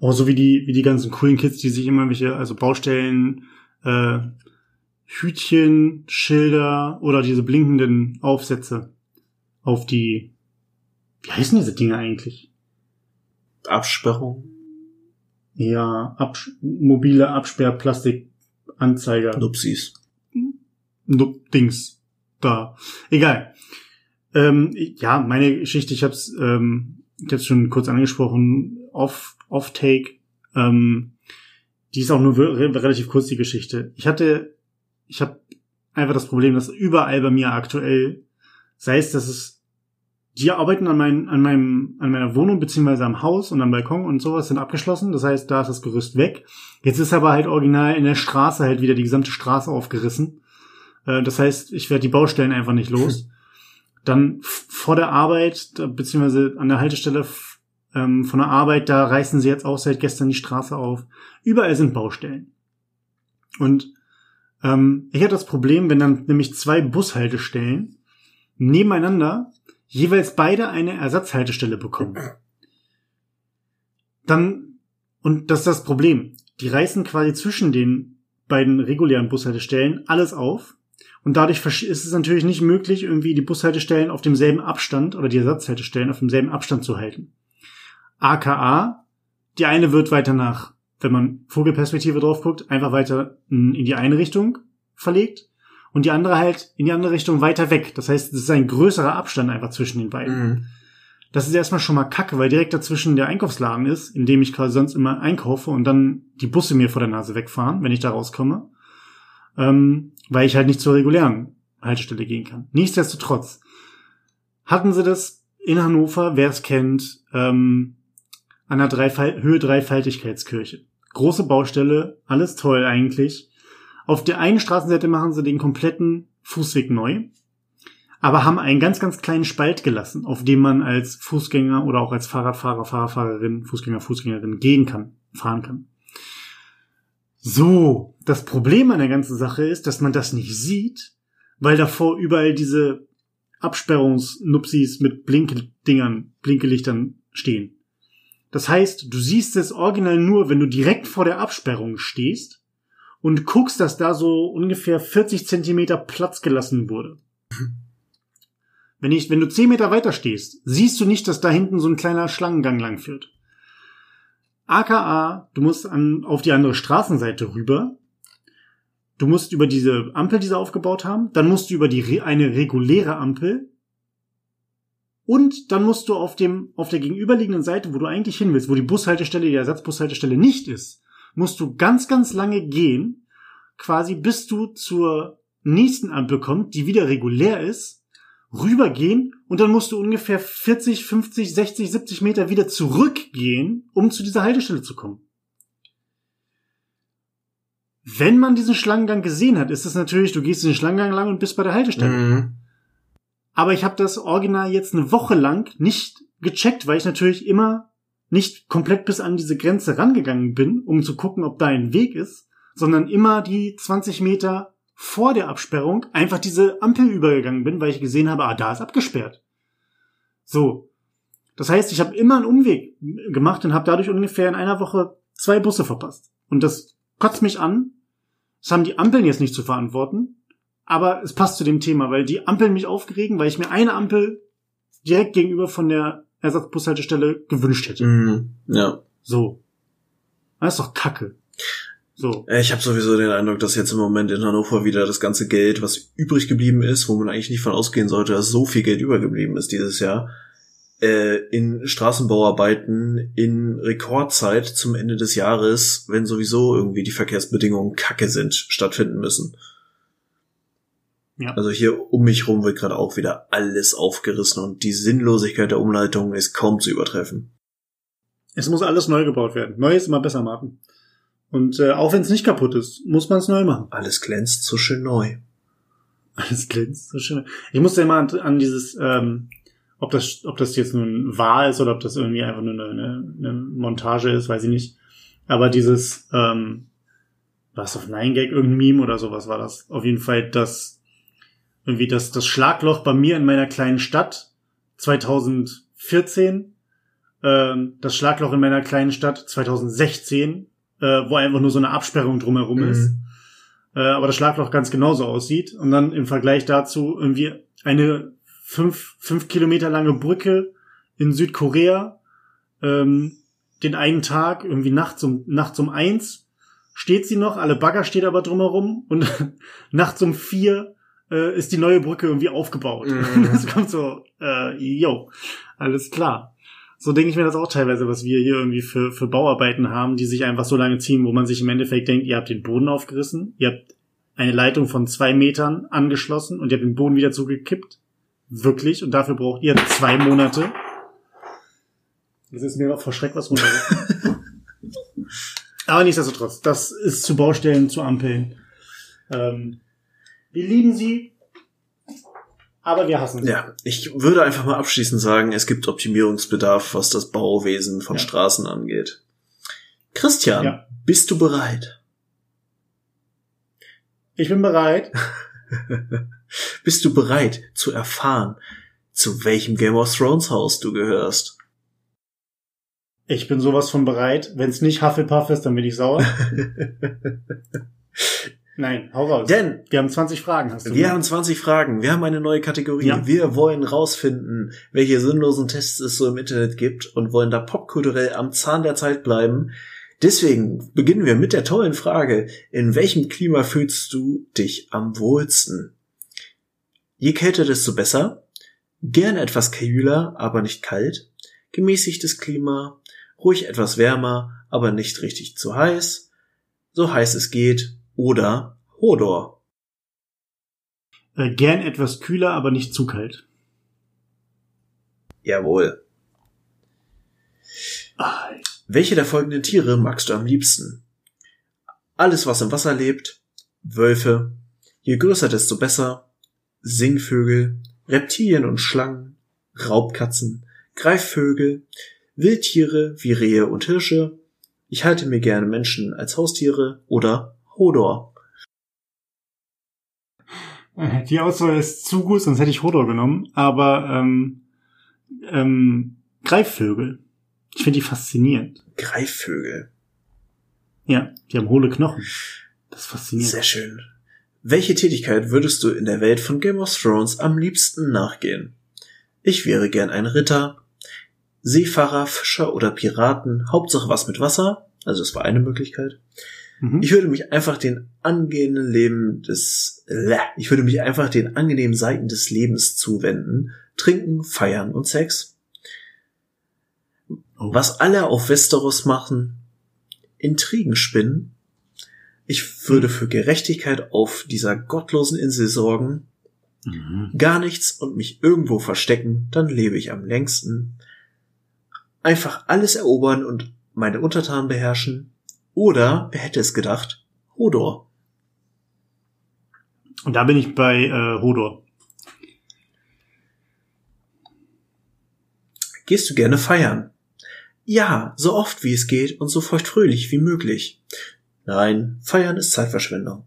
Oh, so wie die wie die ganzen coolen Kids, die sich immer welche also Baustellen äh, Hütchen, Schilder oder diese blinkenden Aufsätze auf die wie heißen diese Dinge eigentlich? Absperrung? Ja, Abs mobile Absperrplastikanzeiger. Nupsis. Dings da. Egal. Ähm, ja, meine Geschichte, ich habe es ähm, jetzt schon kurz angesprochen, off, off Take. Ähm, die ist auch nur relativ kurz die Geschichte. Ich hatte, ich habe einfach das Problem, dass überall bei mir aktuell, sei es, dass es die arbeiten an, mein, an meinem, an meiner Wohnung beziehungsweise am Haus und am Balkon und sowas sind abgeschlossen. Das heißt, da ist das Gerüst weg. Jetzt ist aber halt original in der Straße halt wieder die gesamte Straße aufgerissen. Äh, das heißt, ich werde die Baustellen einfach nicht los. Dann vor der Arbeit, beziehungsweise an der Haltestelle ähm, von der Arbeit, da reißen sie jetzt auch seit gestern die Straße auf. Überall sind Baustellen. Und ähm, ich hatte das Problem, wenn dann nämlich zwei Bushaltestellen nebeneinander jeweils beide eine Ersatzhaltestelle bekommen. Dann, und das ist das Problem, die reißen quasi zwischen den beiden regulären Bushaltestellen alles auf und dadurch ist es natürlich nicht möglich, irgendwie die Bushaltestellen auf demselben Abstand oder die Ersatzhaltestellen auf demselben Abstand zu halten. AKA, die eine wird weiter nach, wenn man Vogelperspektive drauf guckt, einfach weiter in die eine Richtung verlegt und die andere halt in die andere Richtung weiter weg. Das heißt, es ist ein größerer Abstand einfach zwischen den beiden. Mhm. Das ist erstmal schon mal kacke, weil direkt dazwischen der Einkaufsladen ist, in dem ich quasi sonst immer einkaufe und dann die Busse mir vor der Nase wegfahren, wenn ich da rauskomme ähm, weil ich halt nicht zur regulären Haltestelle gehen kann. Nichtsdestotrotz hatten sie das in Hannover, wer es kennt, ähm, an der Dreifal Höhe Dreifaltigkeitskirche. Große Baustelle, alles toll eigentlich. Auf der einen Straßenseite machen sie den kompletten Fußweg neu, aber haben einen ganz, ganz kleinen Spalt gelassen, auf dem man als Fußgänger oder auch als Fahrradfahrer, Fahrerfahrerin, Fußgänger, Fußgängerin gehen kann, fahren kann. So, das Problem an der ganzen Sache ist, dass man das nicht sieht, weil davor überall diese Absperrungsnupsis mit Blinkdingern, Blinkelichtern stehen. Das heißt, du siehst es original nur, wenn du direkt vor der Absperrung stehst und guckst, dass da so ungefähr 40 Zentimeter Platz gelassen wurde. Wenn ich, wenn du 10 Meter weiter stehst, siehst du nicht, dass da hinten so ein kleiner Schlangengang lang führt. AKA, du musst an, auf die andere Straßenseite rüber. Du musst über diese Ampel, die sie aufgebaut haben, dann musst du über die, eine reguläre Ampel und dann musst du auf dem, auf der gegenüberliegenden Seite, wo du eigentlich hin willst, wo die Bushaltestelle, die Ersatzbushaltestelle nicht ist, musst du ganz, ganz lange gehen, quasi bis du zur nächsten Ampel kommst, die wieder regulär ist rübergehen und dann musst du ungefähr 40, 50, 60, 70 Meter wieder zurückgehen, um zu dieser Haltestelle zu kommen. Wenn man diesen Schlangengang gesehen hat, ist es natürlich, du gehst den Schlangengang lang und bist bei der Haltestelle. Mhm. Aber ich habe das Original jetzt eine Woche lang nicht gecheckt, weil ich natürlich immer nicht komplett bis an diese Grenze rangegangen bin, um zu gucken, ob da ein Weg ist, sondern immer die 20 Meter vor der Absperrung einfach diese Ampel übergegangen bin, weil ich gesehen habe, ah, da ist abgesperrt. So. Das heißt, ich habe immer einen Umweg gemacht und habe dadurch ungefähr in einer Woche zwei Busse verpasst. Und das kotzt mich an. Das haben die Ampeln jetzt nicht zu verantworten. Aber es passt zu dem Thema, weil die Ampeln mich aufgeregen, weil ich mir eine Ampel direkt gegenüber von der Ersatzbushaltestelle gewünscht hätte. Mhm, ja. So. Das ist doch Kacke. So. Äh, ich habe sowieso den Eindruck, dass jetzt im Moment in Hannover wieder das ganze Geld, was übrig geblieben ist, wo man eigentlich nicht von ausgehen sollte, dass so viel Geld übergeblieben ist dieses Jahr, äh, in Straßenbauarbeiten in Rekordzeit zum Ende des Jahres, wenn sowieso irgendwie die Verkehrsbedingungen kacke sind, stattfinden müssen. Ja. Also hier um mich rum wird gerade auch wieder alles aufgerissen und die Sinnlosigkeit der Umleitung ist kaum zu übertreffen. Es muss alles neu gebaut werden. Neu ist immer besser, Martin. Und äh, auch wenn es nicht kaputt ist, muss man es neu machen. Alles glänzt so schön neu. Alles glänzt so schön. Ich musste immer an, an dieses, ähm, ob das, ob das jetzt nun wahr ist oder ob das irgendwie einfach nur eine, eine, eine Montage ist, weiß ich nicht. Aber dieses, ähm, was auf Nine Gag, irgendein Meme oder sowas war das. Auf jeden Fall das, irgendwie das, das Schlagloch bei mir in meiner kleinen Stadt 2014, ähm, das Schlagloch in meiner kleinen Stadt 2016, äh, wo einfach nur so eine Absperrung drumherum Mhm. ist. Äh, aber das Schlagloch ganz genauso aussieht. Und dann im Vergleich dazu irgendwie eine fünf, fünf Kilometer lange Brücke in Südkorea, ähm, den einen Tag, irgendwie nachts um, nachts um eins, steht sie noch, alle Bagger steht aber drumherum und nachts um vier äh, ist die neue Brücke irgendwie aufgebaut. Mhm. Das kommt so, äh, yo, alles klar. So denke ich mir das auch teilweise, was wir hier irgendwie für, für Bauarbeiten haben, die sich einfach so lange ziehen, wo man sich im Endeffekt denkt, ihr habt den Boden aufgerissen, ihr habt eine Leitung von zwei Metern angeschlossen und ihr habt den Boden wieder zugekippt. Wirklich. Und dafür braucht ihr zwei Monate. Das ist mir auch vor Schreck was runter. Aber nichtsdestotrotz, das ist zu Baustellen, zu Ampeln. Ähm, wir lieben sie, aber wir hassen sie. Ja, ich würde einfach mal abschließend sagen, es gibt Optimierungsbedarf, was das Bauwesen von Ja. Straßen angeht. Christian, Ja. bist du bereit? Ich bin bereit. Bist du bereit zu erfahren, zu welchem Game of Thrones Haus du gehörst? Ich bin sowas von bereit. Wenn es nicht Hufflepuff ist, dann bin ich sauer. Nein, hau raus. Denn wir haben 20 Fragen, hast du. wir ne? haben 20 Fragen, wir haben eine neue Kategorie. Ja. Wir wollen rausfinden, welche sinnlosen Tests es so im Internet gibt und wollen da popkulturell am Zahn der Zeit bleiben. Deswegen beginnen wir mit der tollen Frage, in welchem Klima fühlst du dich am wohlsten? Je kälter, desto besser. Gerne etwas kühler, aber nicht kalt. Gemäßigtes Klima. Ruhig etwas wärmer, aber nicht richtig zu heiß. So heiß es geht. Oder Hodor. äh, gern etwas kühler, aber nicht zu kalt. Jawohl. Ah, Welche der folgenden Tiere magst du am liebsten? Alles, was im Wasser lebt. Wölfe. Je größer, desto besser. Singvögel. Reptilien und Schlangen. Raubkatzen. Greifvögel. Wildtiere wie Rehe und Hirsche. Ich halte mir gerne Menschen als Haustiere. Oder Hodor. Äh, Die Auswahl ist zu gut, sonst hätte ich Hodor genommen. Aber ähm, ähm, Greifvögel. Ich finde die faszinierend. Greifvögel. Ja, die haben hohle Knochen. Das ist faszinierend. Sehr schön. Welche Tätigkeit würdest du in der Welt von Game of Thrones am liebsten nachgehen? Ich wäre gern ein Ritter, Seefahrer, Fischer oder Piraten, Hauptsache was mit Wasser, also das war eine Möglichkeit. Mhm. Ich würde mich einfach den angenehmen Leben des, ich würde mich einfach den angenehmen Seiten des Lebens zuwenden, trinken, feiern und Sex. Oh. Was alle auf Westeros machen, Intrigen spinnen. Ich würde für Gerechtigkeit auf dieser gottlosen Insel sorgen, Mhm. gar nichts und mich irgendwo verstecken, dann lebe ich am längsten. Einfach alles erobern und meine Untertanen beherrschen. Oder, wer hätte es gedacht, Hodor. Und da bin ich bei äh, Hodor. Gehst du gerne feiern? Ja, so oft wie es geht und so feuchtfröhlich wie möglich. Nein, feiern ist Zeitverschwendung.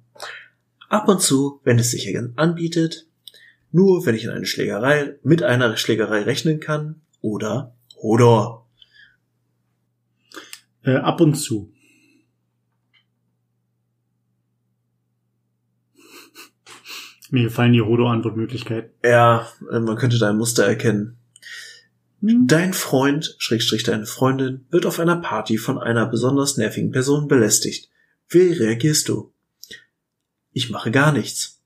Ab und zu, wenn es sich anbietet, nur wenn ich in eine Schlägerei, mit einer Schlägerei rechnen kann, oder Hodor. Äh, ab und zu. Mir gefallen die Hodor-Antwortmöglichkeiten. Ja, äh, man könnte da ein Muster erkennen. Hm. Dein Freund, Schrägstrich deine Freundin, wird auf einer Party von einer besonders nervigen Person belästigt. Wie reagierst du? Ich mache gar nichts.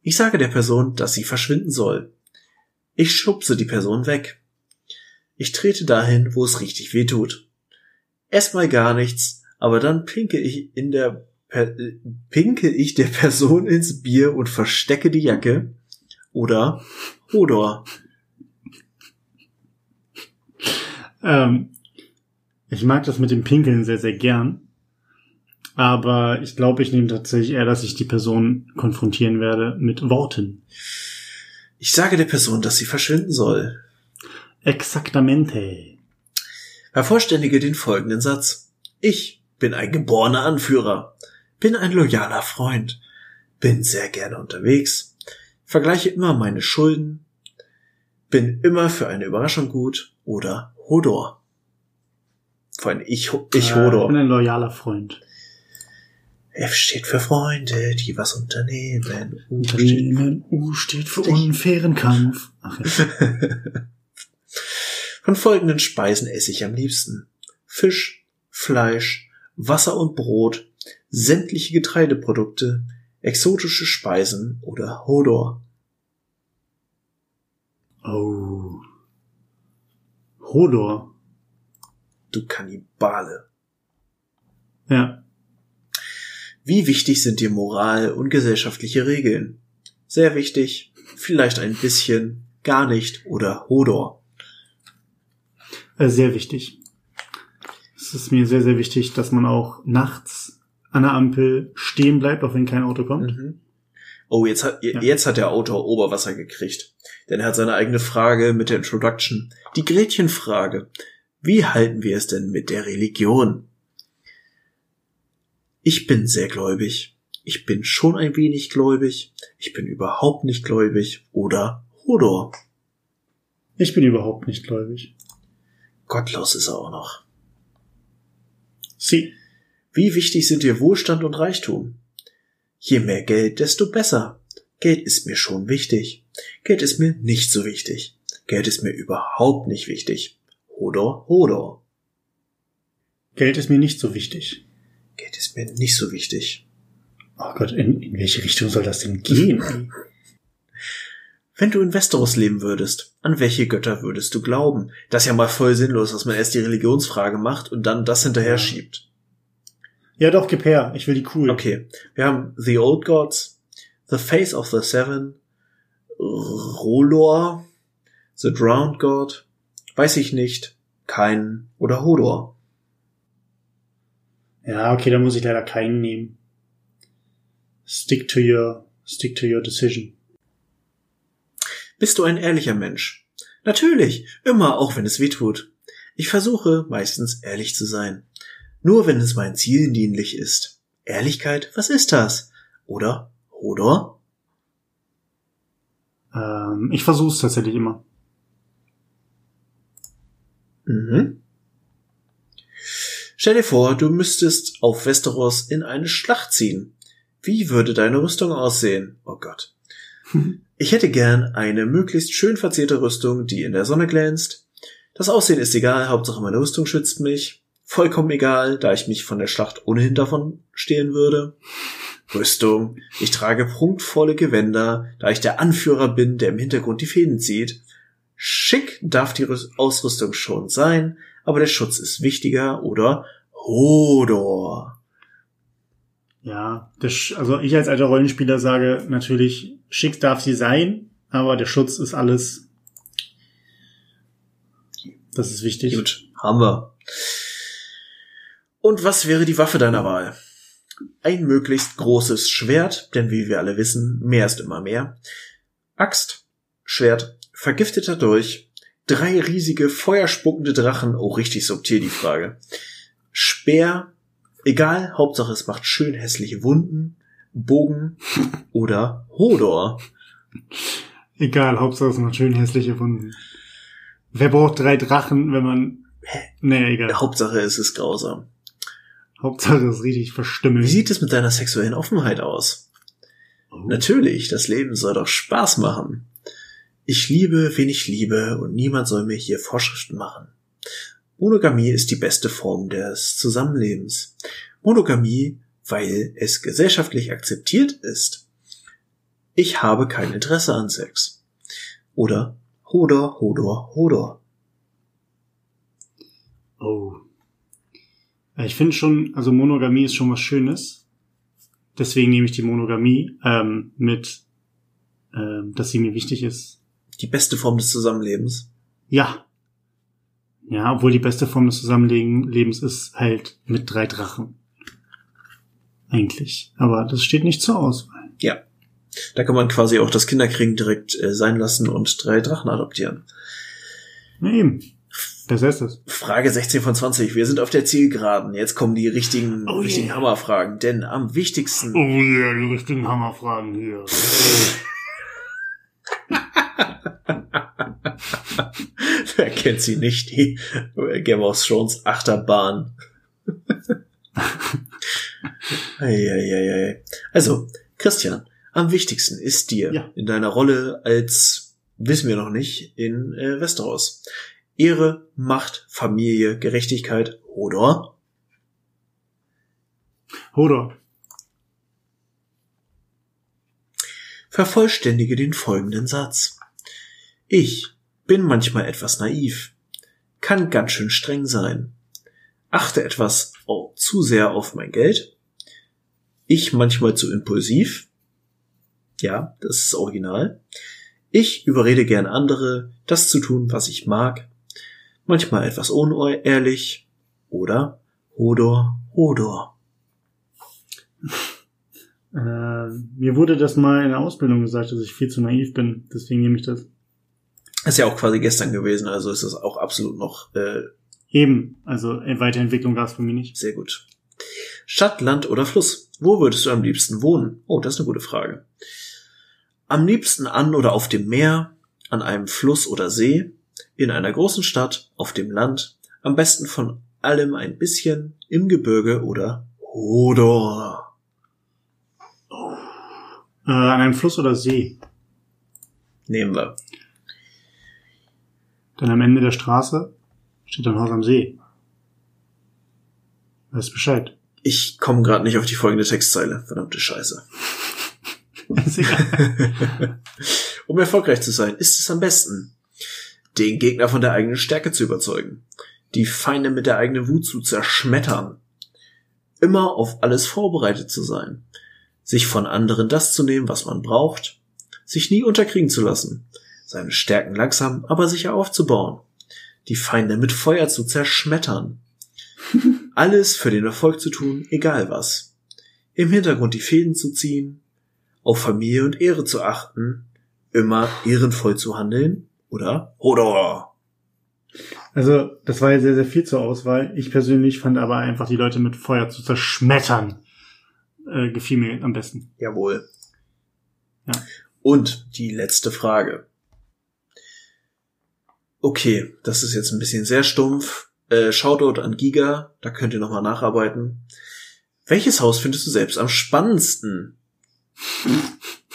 Ich sage der Person, dass sie verschwinden soll. Ich schubse die Person weg. Ich trete dahin, wo es richtig weh tut. Erstmal gar nichts, aber dann pinke ich in der per pinke ich der Person ins Bier und verstecke die Jacke. Oder Hodor. Ähm, ich mag das mit dem Pinkeln sehr, sehr gern. Aber ich glaube, ich nehme tatsächlich eher, dass ich die Person konfrontieren werde mit Worten. Ich sage der Person, dass sie verschwinden soll. Exaktamente. Vervollständige den folgenden Satz. Ich bin ein geborener Anführer, bin ein loyaler Freund, bin sehr gerne unterwegs, vergleiche immer meine Schulden, bin immer für eine Überraschung gut oder Hodor. Vor allem ich, ich Äh, Hodor. Ich bin ein loyaler Freund. F steht für Freunde, die was unternehmen. U steht Unternehmen U steht für unfairen Kampf. Ach ja. Von folgenden Speisen esse ich am liebsten. Fisch, Fleisch, Wasser und Brot, sämtliche Getreideprodukte, exotische Speisen oder Hodor. Oh. Hodor. Du Kannibale. Ja. Wie wichtig sind dir Moral und gesellschaftliche Regeln? Sehr wichtig, vielleicht ein bisschen, gar nicht oder Hodor. Äh, Sehr wichtig. Es ist mir sehr, sehr wichtig, dass man auch nachts an der Ampel stehen bleibt, auch wenn kein Auto kommt. Mhm. Oh, jetzt hat, Ja. jetzt hat der Autor Oberwasser gekriegt. Denn er hat seine eigene Frage mit der Introduction. Die Gretchenfrage. Wie halten wir es denn mit der Religion? Ich bin sehr gläubig. Ich bin schon ein wenig gläubig. Ich bin überhaupt nicht gläubig. Oder Hodor. Ich bin überhaupt nicht gläubig. Gottlos ist er auch noch. Sie. Wie wichtig sind dir Wohlstand und Reichtum? Je mehr Geld, desto besser. Geld ist mir schon wichtig. Geld ist mir nicht so wichtig. Geld ist mir überhaupt nicht wichtig. Hodor, Hodor. Geld ist mir nicht so wichtig. Geld ist mir nicht so wichtig. Oh Gott, in, in welche Richtung soll das denn gehen? Wenn du in Westeros leben würdest, an welche Götter würdest du glauben? Das ist ja mal voll sinnlos, dass man erst die Religionsfrage macht und dann das hinterher schiebt. Ja, doch, gib her. Ich will die cool. Okay, wir haben The Old Gods, The Face of the Seven, Rolor, The Drowned God, weiß ich nicht, kein oder Hodor. Ja, okay, da muss ich leider keinen nehmen. Stick to your, stick to your decision. Bist du ein ehrlicher Mensch? Natürlich, immer, auch wenn es weh tut. Ich versuche meistens ehrlich zu sein. Nur wenn es meinen Zielen dienlich ist. Ehrlichkeit, was ist das? Oder Hodor? Ähm, ich versuch's tatsächlich immer. Mhm. Stell dir vor, du müsstest auf Westeros in eine Schlacht ziehen. Wie würde deine Rüstung aussehen? Oh Gott. Ich hätte gern eine möglichst schön verzierte Rüstung, die in der Sonne glänzt. Das Aussehen ist egal, Hauptsache meine Rüstung schützt mich. Vollkommen egal, da ich mich von der Schlacht ohnehin davon stehlen würde. Rüstung. Ich trage prunkvolle Gewänder, da ich der Anführer bin, der im Hintergrund die Fäden zieht. Schick darf die Rüs- Ausrüstung schon sein, aber der Schutz ist wichtiger oder Hodor. Ja, also ich als alter Rollenspieler sage natürlich, schick darf sie sein, aber der Schutz ist alles. Das ist wichtig. Gut, haben wir. Und was wäre die Waffe deiner Wahl? Ein möglichst großes Schwert, denn wie wir alle wissen, mehr ist immer mehr. Axt, Schwert, vergifteter Dolch, drei riesige feuerspuckende Drachen, oh richtig subtil die Frage. Speer, egal, Hauptsache es macht schön hässliche Wunden, Bogen oder Hodor. Egal, Hauptsache es macht schön hässliche Wunden. Wer braucht drei Drachen, wenn man. Nee, egal. Hauptsache es ist grausam. Hauptsache es ist richtig Wie verstümmelt. sieht es mit deiner sexuellen Offenheit aus? Oh. Natürlich, das Leben soll doch Spaß machen. Ich liebe, wen ich liebe, und niemand soll mir hier Vorschriften machen. Monogamie ist die beste Form des Zusammenlebens. Monogamie, weil es gesellschaftlich akzeptiert ist. Ich habe kein Interesse an Sex. Oder Hodor, Hodor, Hodor. Ich finde schon, also Monogamie ist schon was Schönes. Deswegen nehme ich die Monogamie ähm, mit, ähm, dass sie mir wichtig ist. Die beste Form des Zusammenlebens. Ja. Ja, obwohl die beste Form des Zusammenlebens ist halt mit drei Drachen. Eigentlich. Aber das steht nicht zur Auswahl. Ja. Da kann man quasi auch das Kinderkriegen direkt äh, sein lassen und drei Drachen adoptieren. Na eben. Besser ist es. Frage 16 von 20. Wir sind auf der Zielgeraden. Jetzt kommen die richtigen, Oh richtigen yeah. Hammerfragen. Denn am wichtigsten. Oh ja, die richtigen Hammerfragen hier. Wer kennt sie nicht? Die Game of Thrones Achterbahn. Eieieiei. Also, Christian, am wichtigsten ist dir Ja. in deiner Rolle als, wissen wir noch nicht, in äh, Westeros. Ehre, Macht, Familie, Gerechtigkeit oder Hodor. vervollständige den folgenden Satz. Ich bin manchmal etwas naiv, kann ganz schön streng sein, achte etwas au- zu sehr auf mein Geld, ich manchmal zu impulsiv, ja, das ist original, ich überrede gern andere, das zu tun, was ich mag, manchmal etwas unehrlich oder Hodor, Hodor. Äh, mir wurde das mal in der Ausbildung gesagt, dass ich viel zu naiv bin. Deswegen nehme ich das. Ist ja auch quasi gestern gewesen, also ist das auch absolut noch äh, Eben. Also äh, Weiterentwicklung gab es für mich nicht. Sehr gut. Stadt, Land oder Fluss? Wo würdest du am liebsten wohnen? Oh, das ist eine gute Frage. Am liebsten an oder auf dem Meer, an einem Fluss oder See, in einer großen Stadt, auf dem Land, am besten von allem ein bisschen, im Gebirge oder Hodor. Äh, an einem Fluss oder See. Nehmen wir. Dann am Ende der Straße steht ein Haus am See. Weißt Bescheid. Ich komme gerade nicht auf die folgende Textzeile. Verdammte Scheiße. Um erfolgreich zu sein, ist es am besten, den Gegner von der eigenen Stärke zu überzeugen, die Feinde mit der eigenen Wut zu zerschmettern, immer auf alles vorbereitet zu sein, sich von anderen das zu nehmen, was man braucht, sich nie unterkriegen zu lassen, seine Stärken langsam, aber sicher aufzubauen, die Feinde mit Feuer zu zerschmettern, alles für den Erfolg zu tun, egal was, im Hintergrund die Fäden zu ziehen, auf Familie und Ehre zu achten, immer ehrenvoll zu handeln oder Hodor. Also, das war ja sehr, sehr viel zur Auswahl. Ich persönlich fand aber einfach die Leute mit Feuer zu zerschmettern. Äh, gefiel mir am besten. Jawohl. Ja. Und die letzte Frage. Okay, das ist jetzt ein bisschen sehr stumpf. Äh, Shoutout an Giga, da könnt ihr nochmal nacharbeiten. Welches Haus findest du selbst am spannendsten?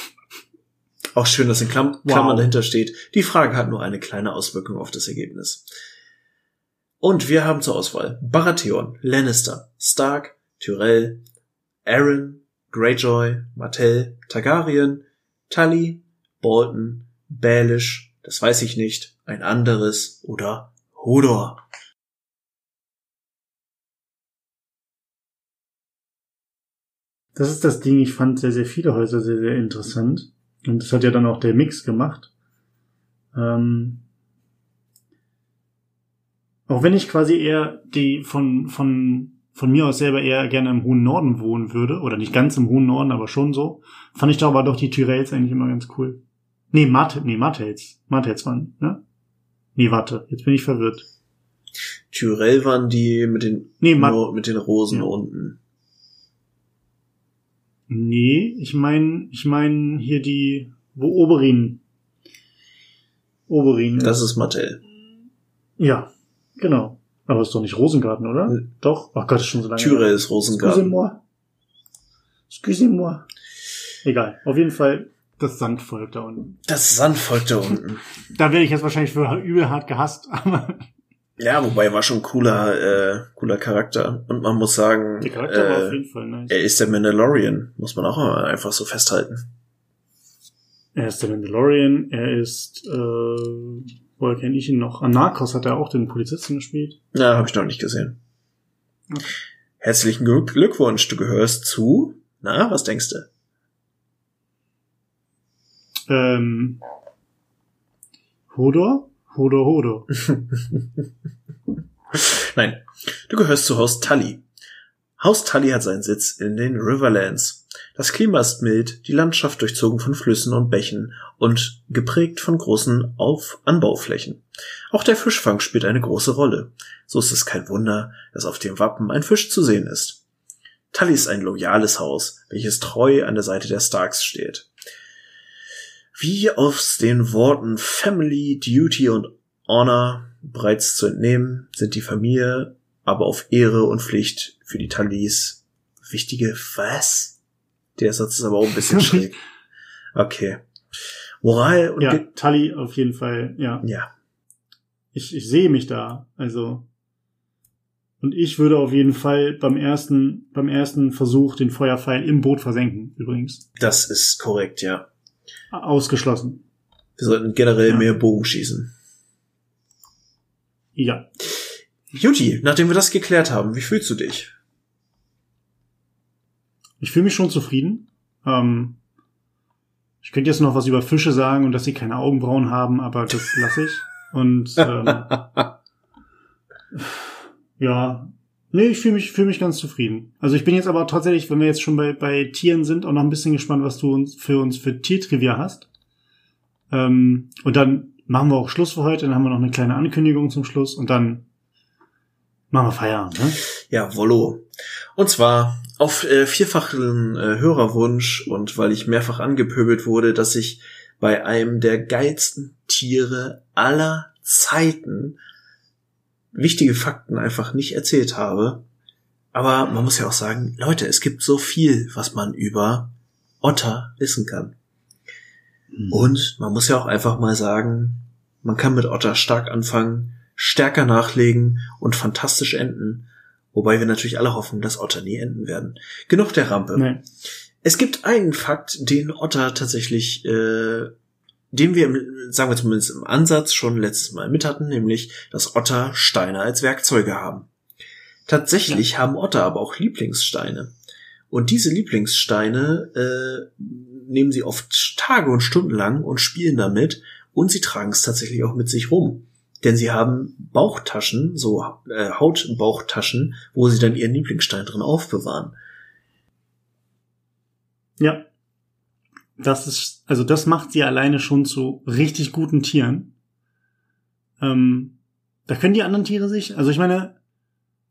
Auch schön, dass in Klam Wow. Klammern dahinter steht. Die Frage hat nur eine kleine Auswirkung auf das Ergebnis. Und wir haben zur Auswahl Baratheon, Lannister, Stark, Tyrell, Aaron, Greyjoy, Martell, Targaryen, Tully, Bolton, Baelish, das weiß ich nicht, ein anderes oder Hodor. Das ist das Ding, ich fand sehr, sehr viele Häuser sehr, sehr interessant. Und das hat ja dann auch der Mix gemacht. Ähm, auch wenn ich quasi eher die von, von, von mir aus selber eher gerne im hohen Norden wohnen würde, oder nicht ganz im hohen Norden, aber schon so, fand ich da aber doch die Tyrells eigentlich immer ganz cool. Nee, Mart nee, Martells. Martells waren, ne? Nee, warte, jetzt bin ich verwirrt. Tyrell waren die mit den, Nee, mit den Rosen Ja. unten. Nee, ich mein, ich mein hier die, wo Oberin. Oberin Das ist Martell. Ja, genau. Aber ist doch nicht Rosengarten, oder? Hm. Doch. Ach Gott, ist schon so lange. Tyrell ist Rosengarten. Excusez-moi. Excusez-moi. Egal. Auf jeden Fall das Sandvolk da unten. Das Sandvolk da unten. Da werde ich jetzt wahrscheinlich für übel hart gehasst, aber Ja, wobei war schon cooler, äh, cooler Charakter. Und man muss sagen, der Charakter war auf äh, jeden Fall nice. er ist der Mandalorian, muss man auch mal einfach so festhalten. Er ist der Mandalorian, er ist, äh, Woher kenne ich ihn noch? An Narcos hat er auch den Polizisten gespielt. Ja, habe ich noch nicht gesehen. Okay. Herzlichen Glückwunsch, du gehörst zu. Na, was denkst du? Ähm, Hodor? Hodor, Hodor. Nein, du gehörst zu Haus Tully. Haus Tully hat seinen Sitz in den Riverlands. Das Klima ist mild, die Landschaft durchzogen von Flüssen und Bächen und geprägt von großen Auf Anbauflächen. Auch der Fischfang spielt eine große Rolle. So ist es kein Wunder, dass auf dem Wappen ein Fisch zu sehen ist. Tully ist ein loyales Haus, welches treu an der Seite der Starks steht. Wie aus den Worten Family, Duty und Honor bereits zu entnehmen, sind die Familie aber auf Ehre und Pflicht für die Talis wichtige was? Der Satz ist aber auch ein bisschen schräg. Okay. Moral und ja, Tully auf jeden Fall, ja. Ja. Ich, ich sehe mich da, also und ich würde auf jeden Fall beim ersten beim ersten Versuch den Feuerpfeil im Boot versenken, übrigens. Das ist korrekt, ja. Ausgeschlossen. Wir sollten generell ja. mehr Bogen schießen. Ja. Juti, nachdem wir das geklärt haben, wie fühlst du dich? Ich fühle mich schon zufrieden. Ähm, ich könnte jetzt noch was über Fische sagen und dass sie keine Augenbrauen haben, aber das lasse ich. Und ähm, ja, nee, ich fühle mich, fühle mich ganz zufrieden. Also ich bin jetzt aber tatsächlich, wenn wir jetzt schon bei, bei Tieren sind, auch noch ein bisschen gespannt, was du uns für uns für Tiertrivia hast. Ähm, und dann machen wir auch Schluss für heute. Dann haben wir noch eine kleine Ankündigung zum Schluss und dann machen wir Feierabend. Ne? Ja, Wollo. Und zwar auf äh, vierfachen äh, Hörerwunsch und weil ich mehrfach angepöbelt wurde, dass ich bei einem der geilsten Tiere aller Zeiten wichtige Fakten einfach nicht erzählt habe. Aber man muss ja auch sagen, Leute, es gibt so viel, was man über Otter wissen kann. Mhm. Und man muss ja auch einfach mal sagen, man kann mit Otter stark anfangen, stärker nachlegen und fantastisch enden. Wobei wir natürlich alle hoffen, dass Otter nie enden werden. Genug der Rampe. Nee. Es gibt einen Fakt, den Otter tatsächlich, äh, den wir, sagen wir zumindest im Ansatz schon letztes Mal mit hatten, nämlich, dass Otter Steine als Werkzeuge haben. Tatsächlich ja. haben Otter aber auch Lieblingssteine. Und diese Lieblingssteine äh, nehmen sie oft Tage und Stunden lang und spielen damit und sie tragen es tatsächlich auch mit sich rum. Denn sie haben Bauchtaschen, so äh, Hautbauchtaschen, wo sie dann ihren Lieblingsstein drin aufbewahren. Ja. Das ist, also das macht sie alleine schon zu richtig guten Tieren. Ähm, da können die anderen Tiere sich, also ich meine,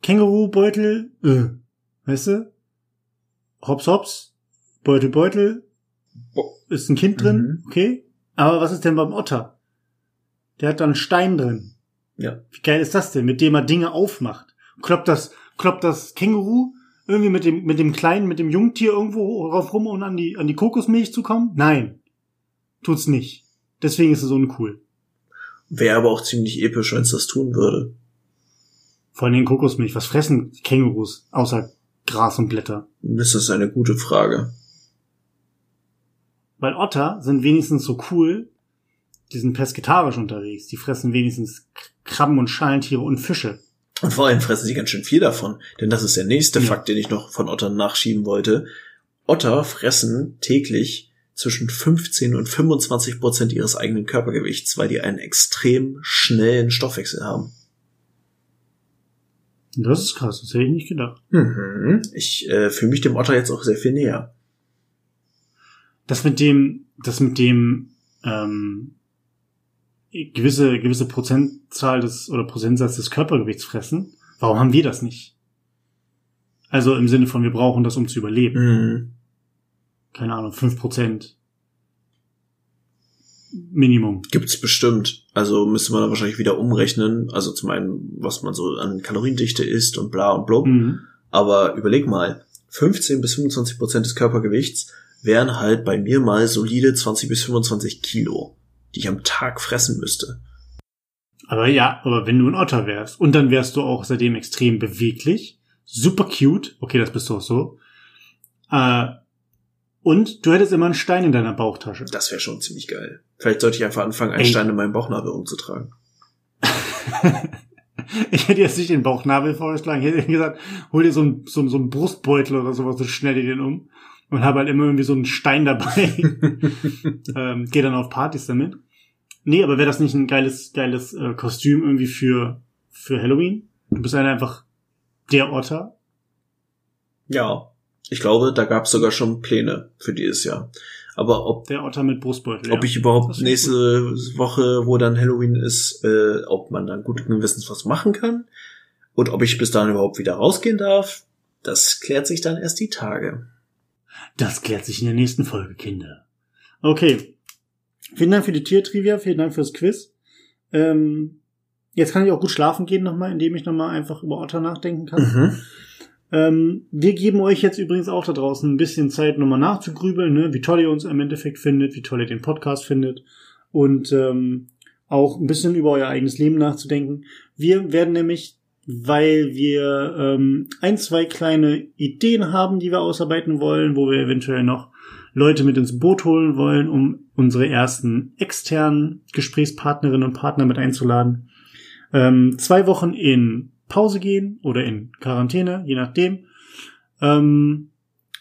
Kängurubeutel, äh, weißt du? Hops hops, Beutel Beutel, ist ein Kind drin, mhm. okay. Aber was ist denn beim Otter? Der hat da einen Stein drin. Ja. Wie geil ist das denn, mit dem er Dinge aufmacht? Kloppt das, kloppt das Känguru irgendwie mit dem, mit dem kleinen, mit dem Jungtier irgendwo rauf rum, um an die, an die Kokosmilch zu kommen? Nein. Tut's nicht. Deswegen ist es uncool. Wäre aber auch ziemlich episch, wenn es das tun würde. Vor allem Kokosmilch. Was fressen Kängurus außer Gras und Blätter? Das ist eine gute Frage. Weil Otter sind wenigstens so cool, die sind pesketarisch unterwegs. Die fressen wenigstens Krabben und Schalentiere und Fische. Und vor allem fressen sie ganz schön viel davon. Denn das ist der nächste ja. Fakt, den ich noch von Ottern nachschieben wollte. Otter fressen täglich zwischen 15 und 25 Prozent ihres eigenen Körpergewichts, weil die einen extrem schnellen Stoffwechsel haben. Das ist krass, das hätte ich nicht gedacht. Mhm. Ich äh, fühle mich dem Otter jetzt auch sehr viel näher. Das mit dem, das mit dem ähm, gewisse gewisse Prozentzahl des oder Prozentsatz des Körpergewichts fressen. Warum haben wir das nicht? Also im Sinne von wir brauchen das, um zu überleben. Mhm. Keine Ahnung, fünf Prozent. Minimum. Gibt's bestimmt. Also müsste man da wahrscheinlich wieder umrechnen. Also zum einen, was man so an Kaloriendichte isst und bla und blub. Mhm. Aber überleg mal, 15 bis 25 Prozent des Körpergewichts wären halt bei mir mal solide 20 bis 25 Kilo, die ich am Tag fressen müsste. Aber ja, aber wenn du ein Otter wärst und dann wärst du auch seitdem extrem beweglich, super cute, okay, das bist du auch so, äh, Und du hättest immer einen Stein in deiner Bauchtasche. Das wäre schon ziemlich geil. Vielleicht sollte ich einfach anfangen, einen Ey. Stein in meinem Bauchnabel umzutragen. ich hätte jetzt nicht den Bauchnabel vorgeschlagen. Ich hätte gesagt, hol dir so einen, so, so einen Brustbeutel oder sowas und schnell dir den um. Und habe halt immer irgendwie so einen Stein dabei. ähm, geh dann auf Partys damit. Nee, aber wäre das nicht ein geiles, geiles äh, Kostüm irgendwie für, für Halloween? Du bist halt einfach der Otter. Ja. Ich glaube, da gab es sogar schon Pläne für dieses Jahr. Aber ob, Der Otter mit Brustbeutel. ob ja. ich überhaupt nächste Woche, wo dann Halloween ist, äh, ob man dann guten Gewissens was machen kann und ob ich bis dahin überhaupt wieder rausgehen darf, das klärt sich dann erst die Tage. Das klärt sich in der nächsten Folge, Kinder. Okay. Vielen Dank für die Tiertrivia, vielen Dank fürs Quiz. Ähm, jetzt kann ich auch gut schlafen gehen nochmal, indem ich nochmal einfach über Otter nachdenken kann. Mhm. Ähm, wir geben euch jetzt übrigens auch da draußen ein bisschen Zeit, nochmal nachzugrübeln, ne? wie toll ihr uns im Endeffekt findet, wie toll ihr den Podcast findet und ähm, auch ein bisschen über euer eigenes Leben nachzudenken. Wir werden nämlich, weil wir ähm, ein, zwei kleine Ideen haben, die wir ausarbeiten wollen, wo wir eventuell noch Leute mit ins Boot holen wollen, um unsere ersten externen Gesprächspartnerinnen und Partner mit einzuladen, ähm, zwei Wochen in Pause gehen oder in Quarantäne, je nachdem. Ähm,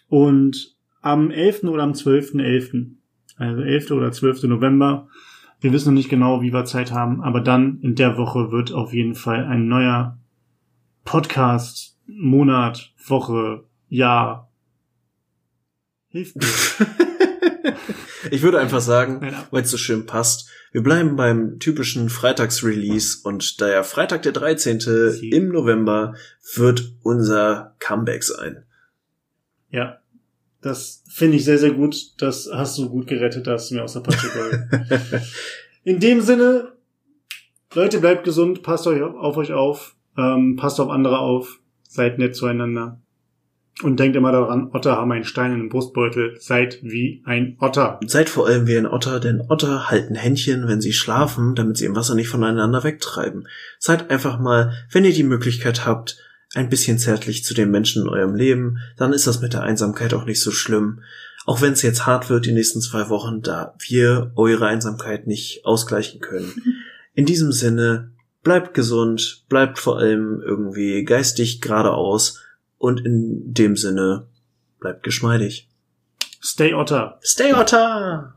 und am 11. oder am 12.11., also 11. oder 12. November, wir wissen noch nicht genau, wie wir Zeit haben, aber dann in der Woche wird auf jeden Fall ein neuer Podcast, Monat, Woche, Jahr. Hilft mir. ich würde einfach sagen, weil es so schön passt, wir bleiben beim typischen Freitagsrelease und da ja Freitag der 13. Sie- im November wird unser Comeback sein. Ja. Das finde ich sehr, sehr gut. Das hast du gut gerettet, da hast du mir aus der Patsche geholfen. In dem Sinne, Leute, bleibt gesund, passt euch auf euch auf, ähm, passt auf andere auf, seid nett zueinander. Und denkt immer daran, Otter haben einen Stein in den Brustbeutel, seid wie ein Otter. Seid vor allem wie ein Otter, denn Otter halten Händchen, wenn sie schlafen, damit sie im Wasser nicht voneinander wegtreiben. Seid einfach mal, wenn ihr die Möglichkeit habt, ein bisschen zärtlich zu den Menschen in eurem Leben, dann ist das mit der Einsamkeit auch nicht so schlimm. Auch wenn es jetzt hart wird die nächsten zwei Wochen, da wir eure Einsamkeit nicht ausgleichen können. In diesem Sinne, bleibt gesund, bleibt vor allem irgendwie geistig geradeaus und in dem Sinne, bleibt geschmeidig. Stay Otter. Stay Otter!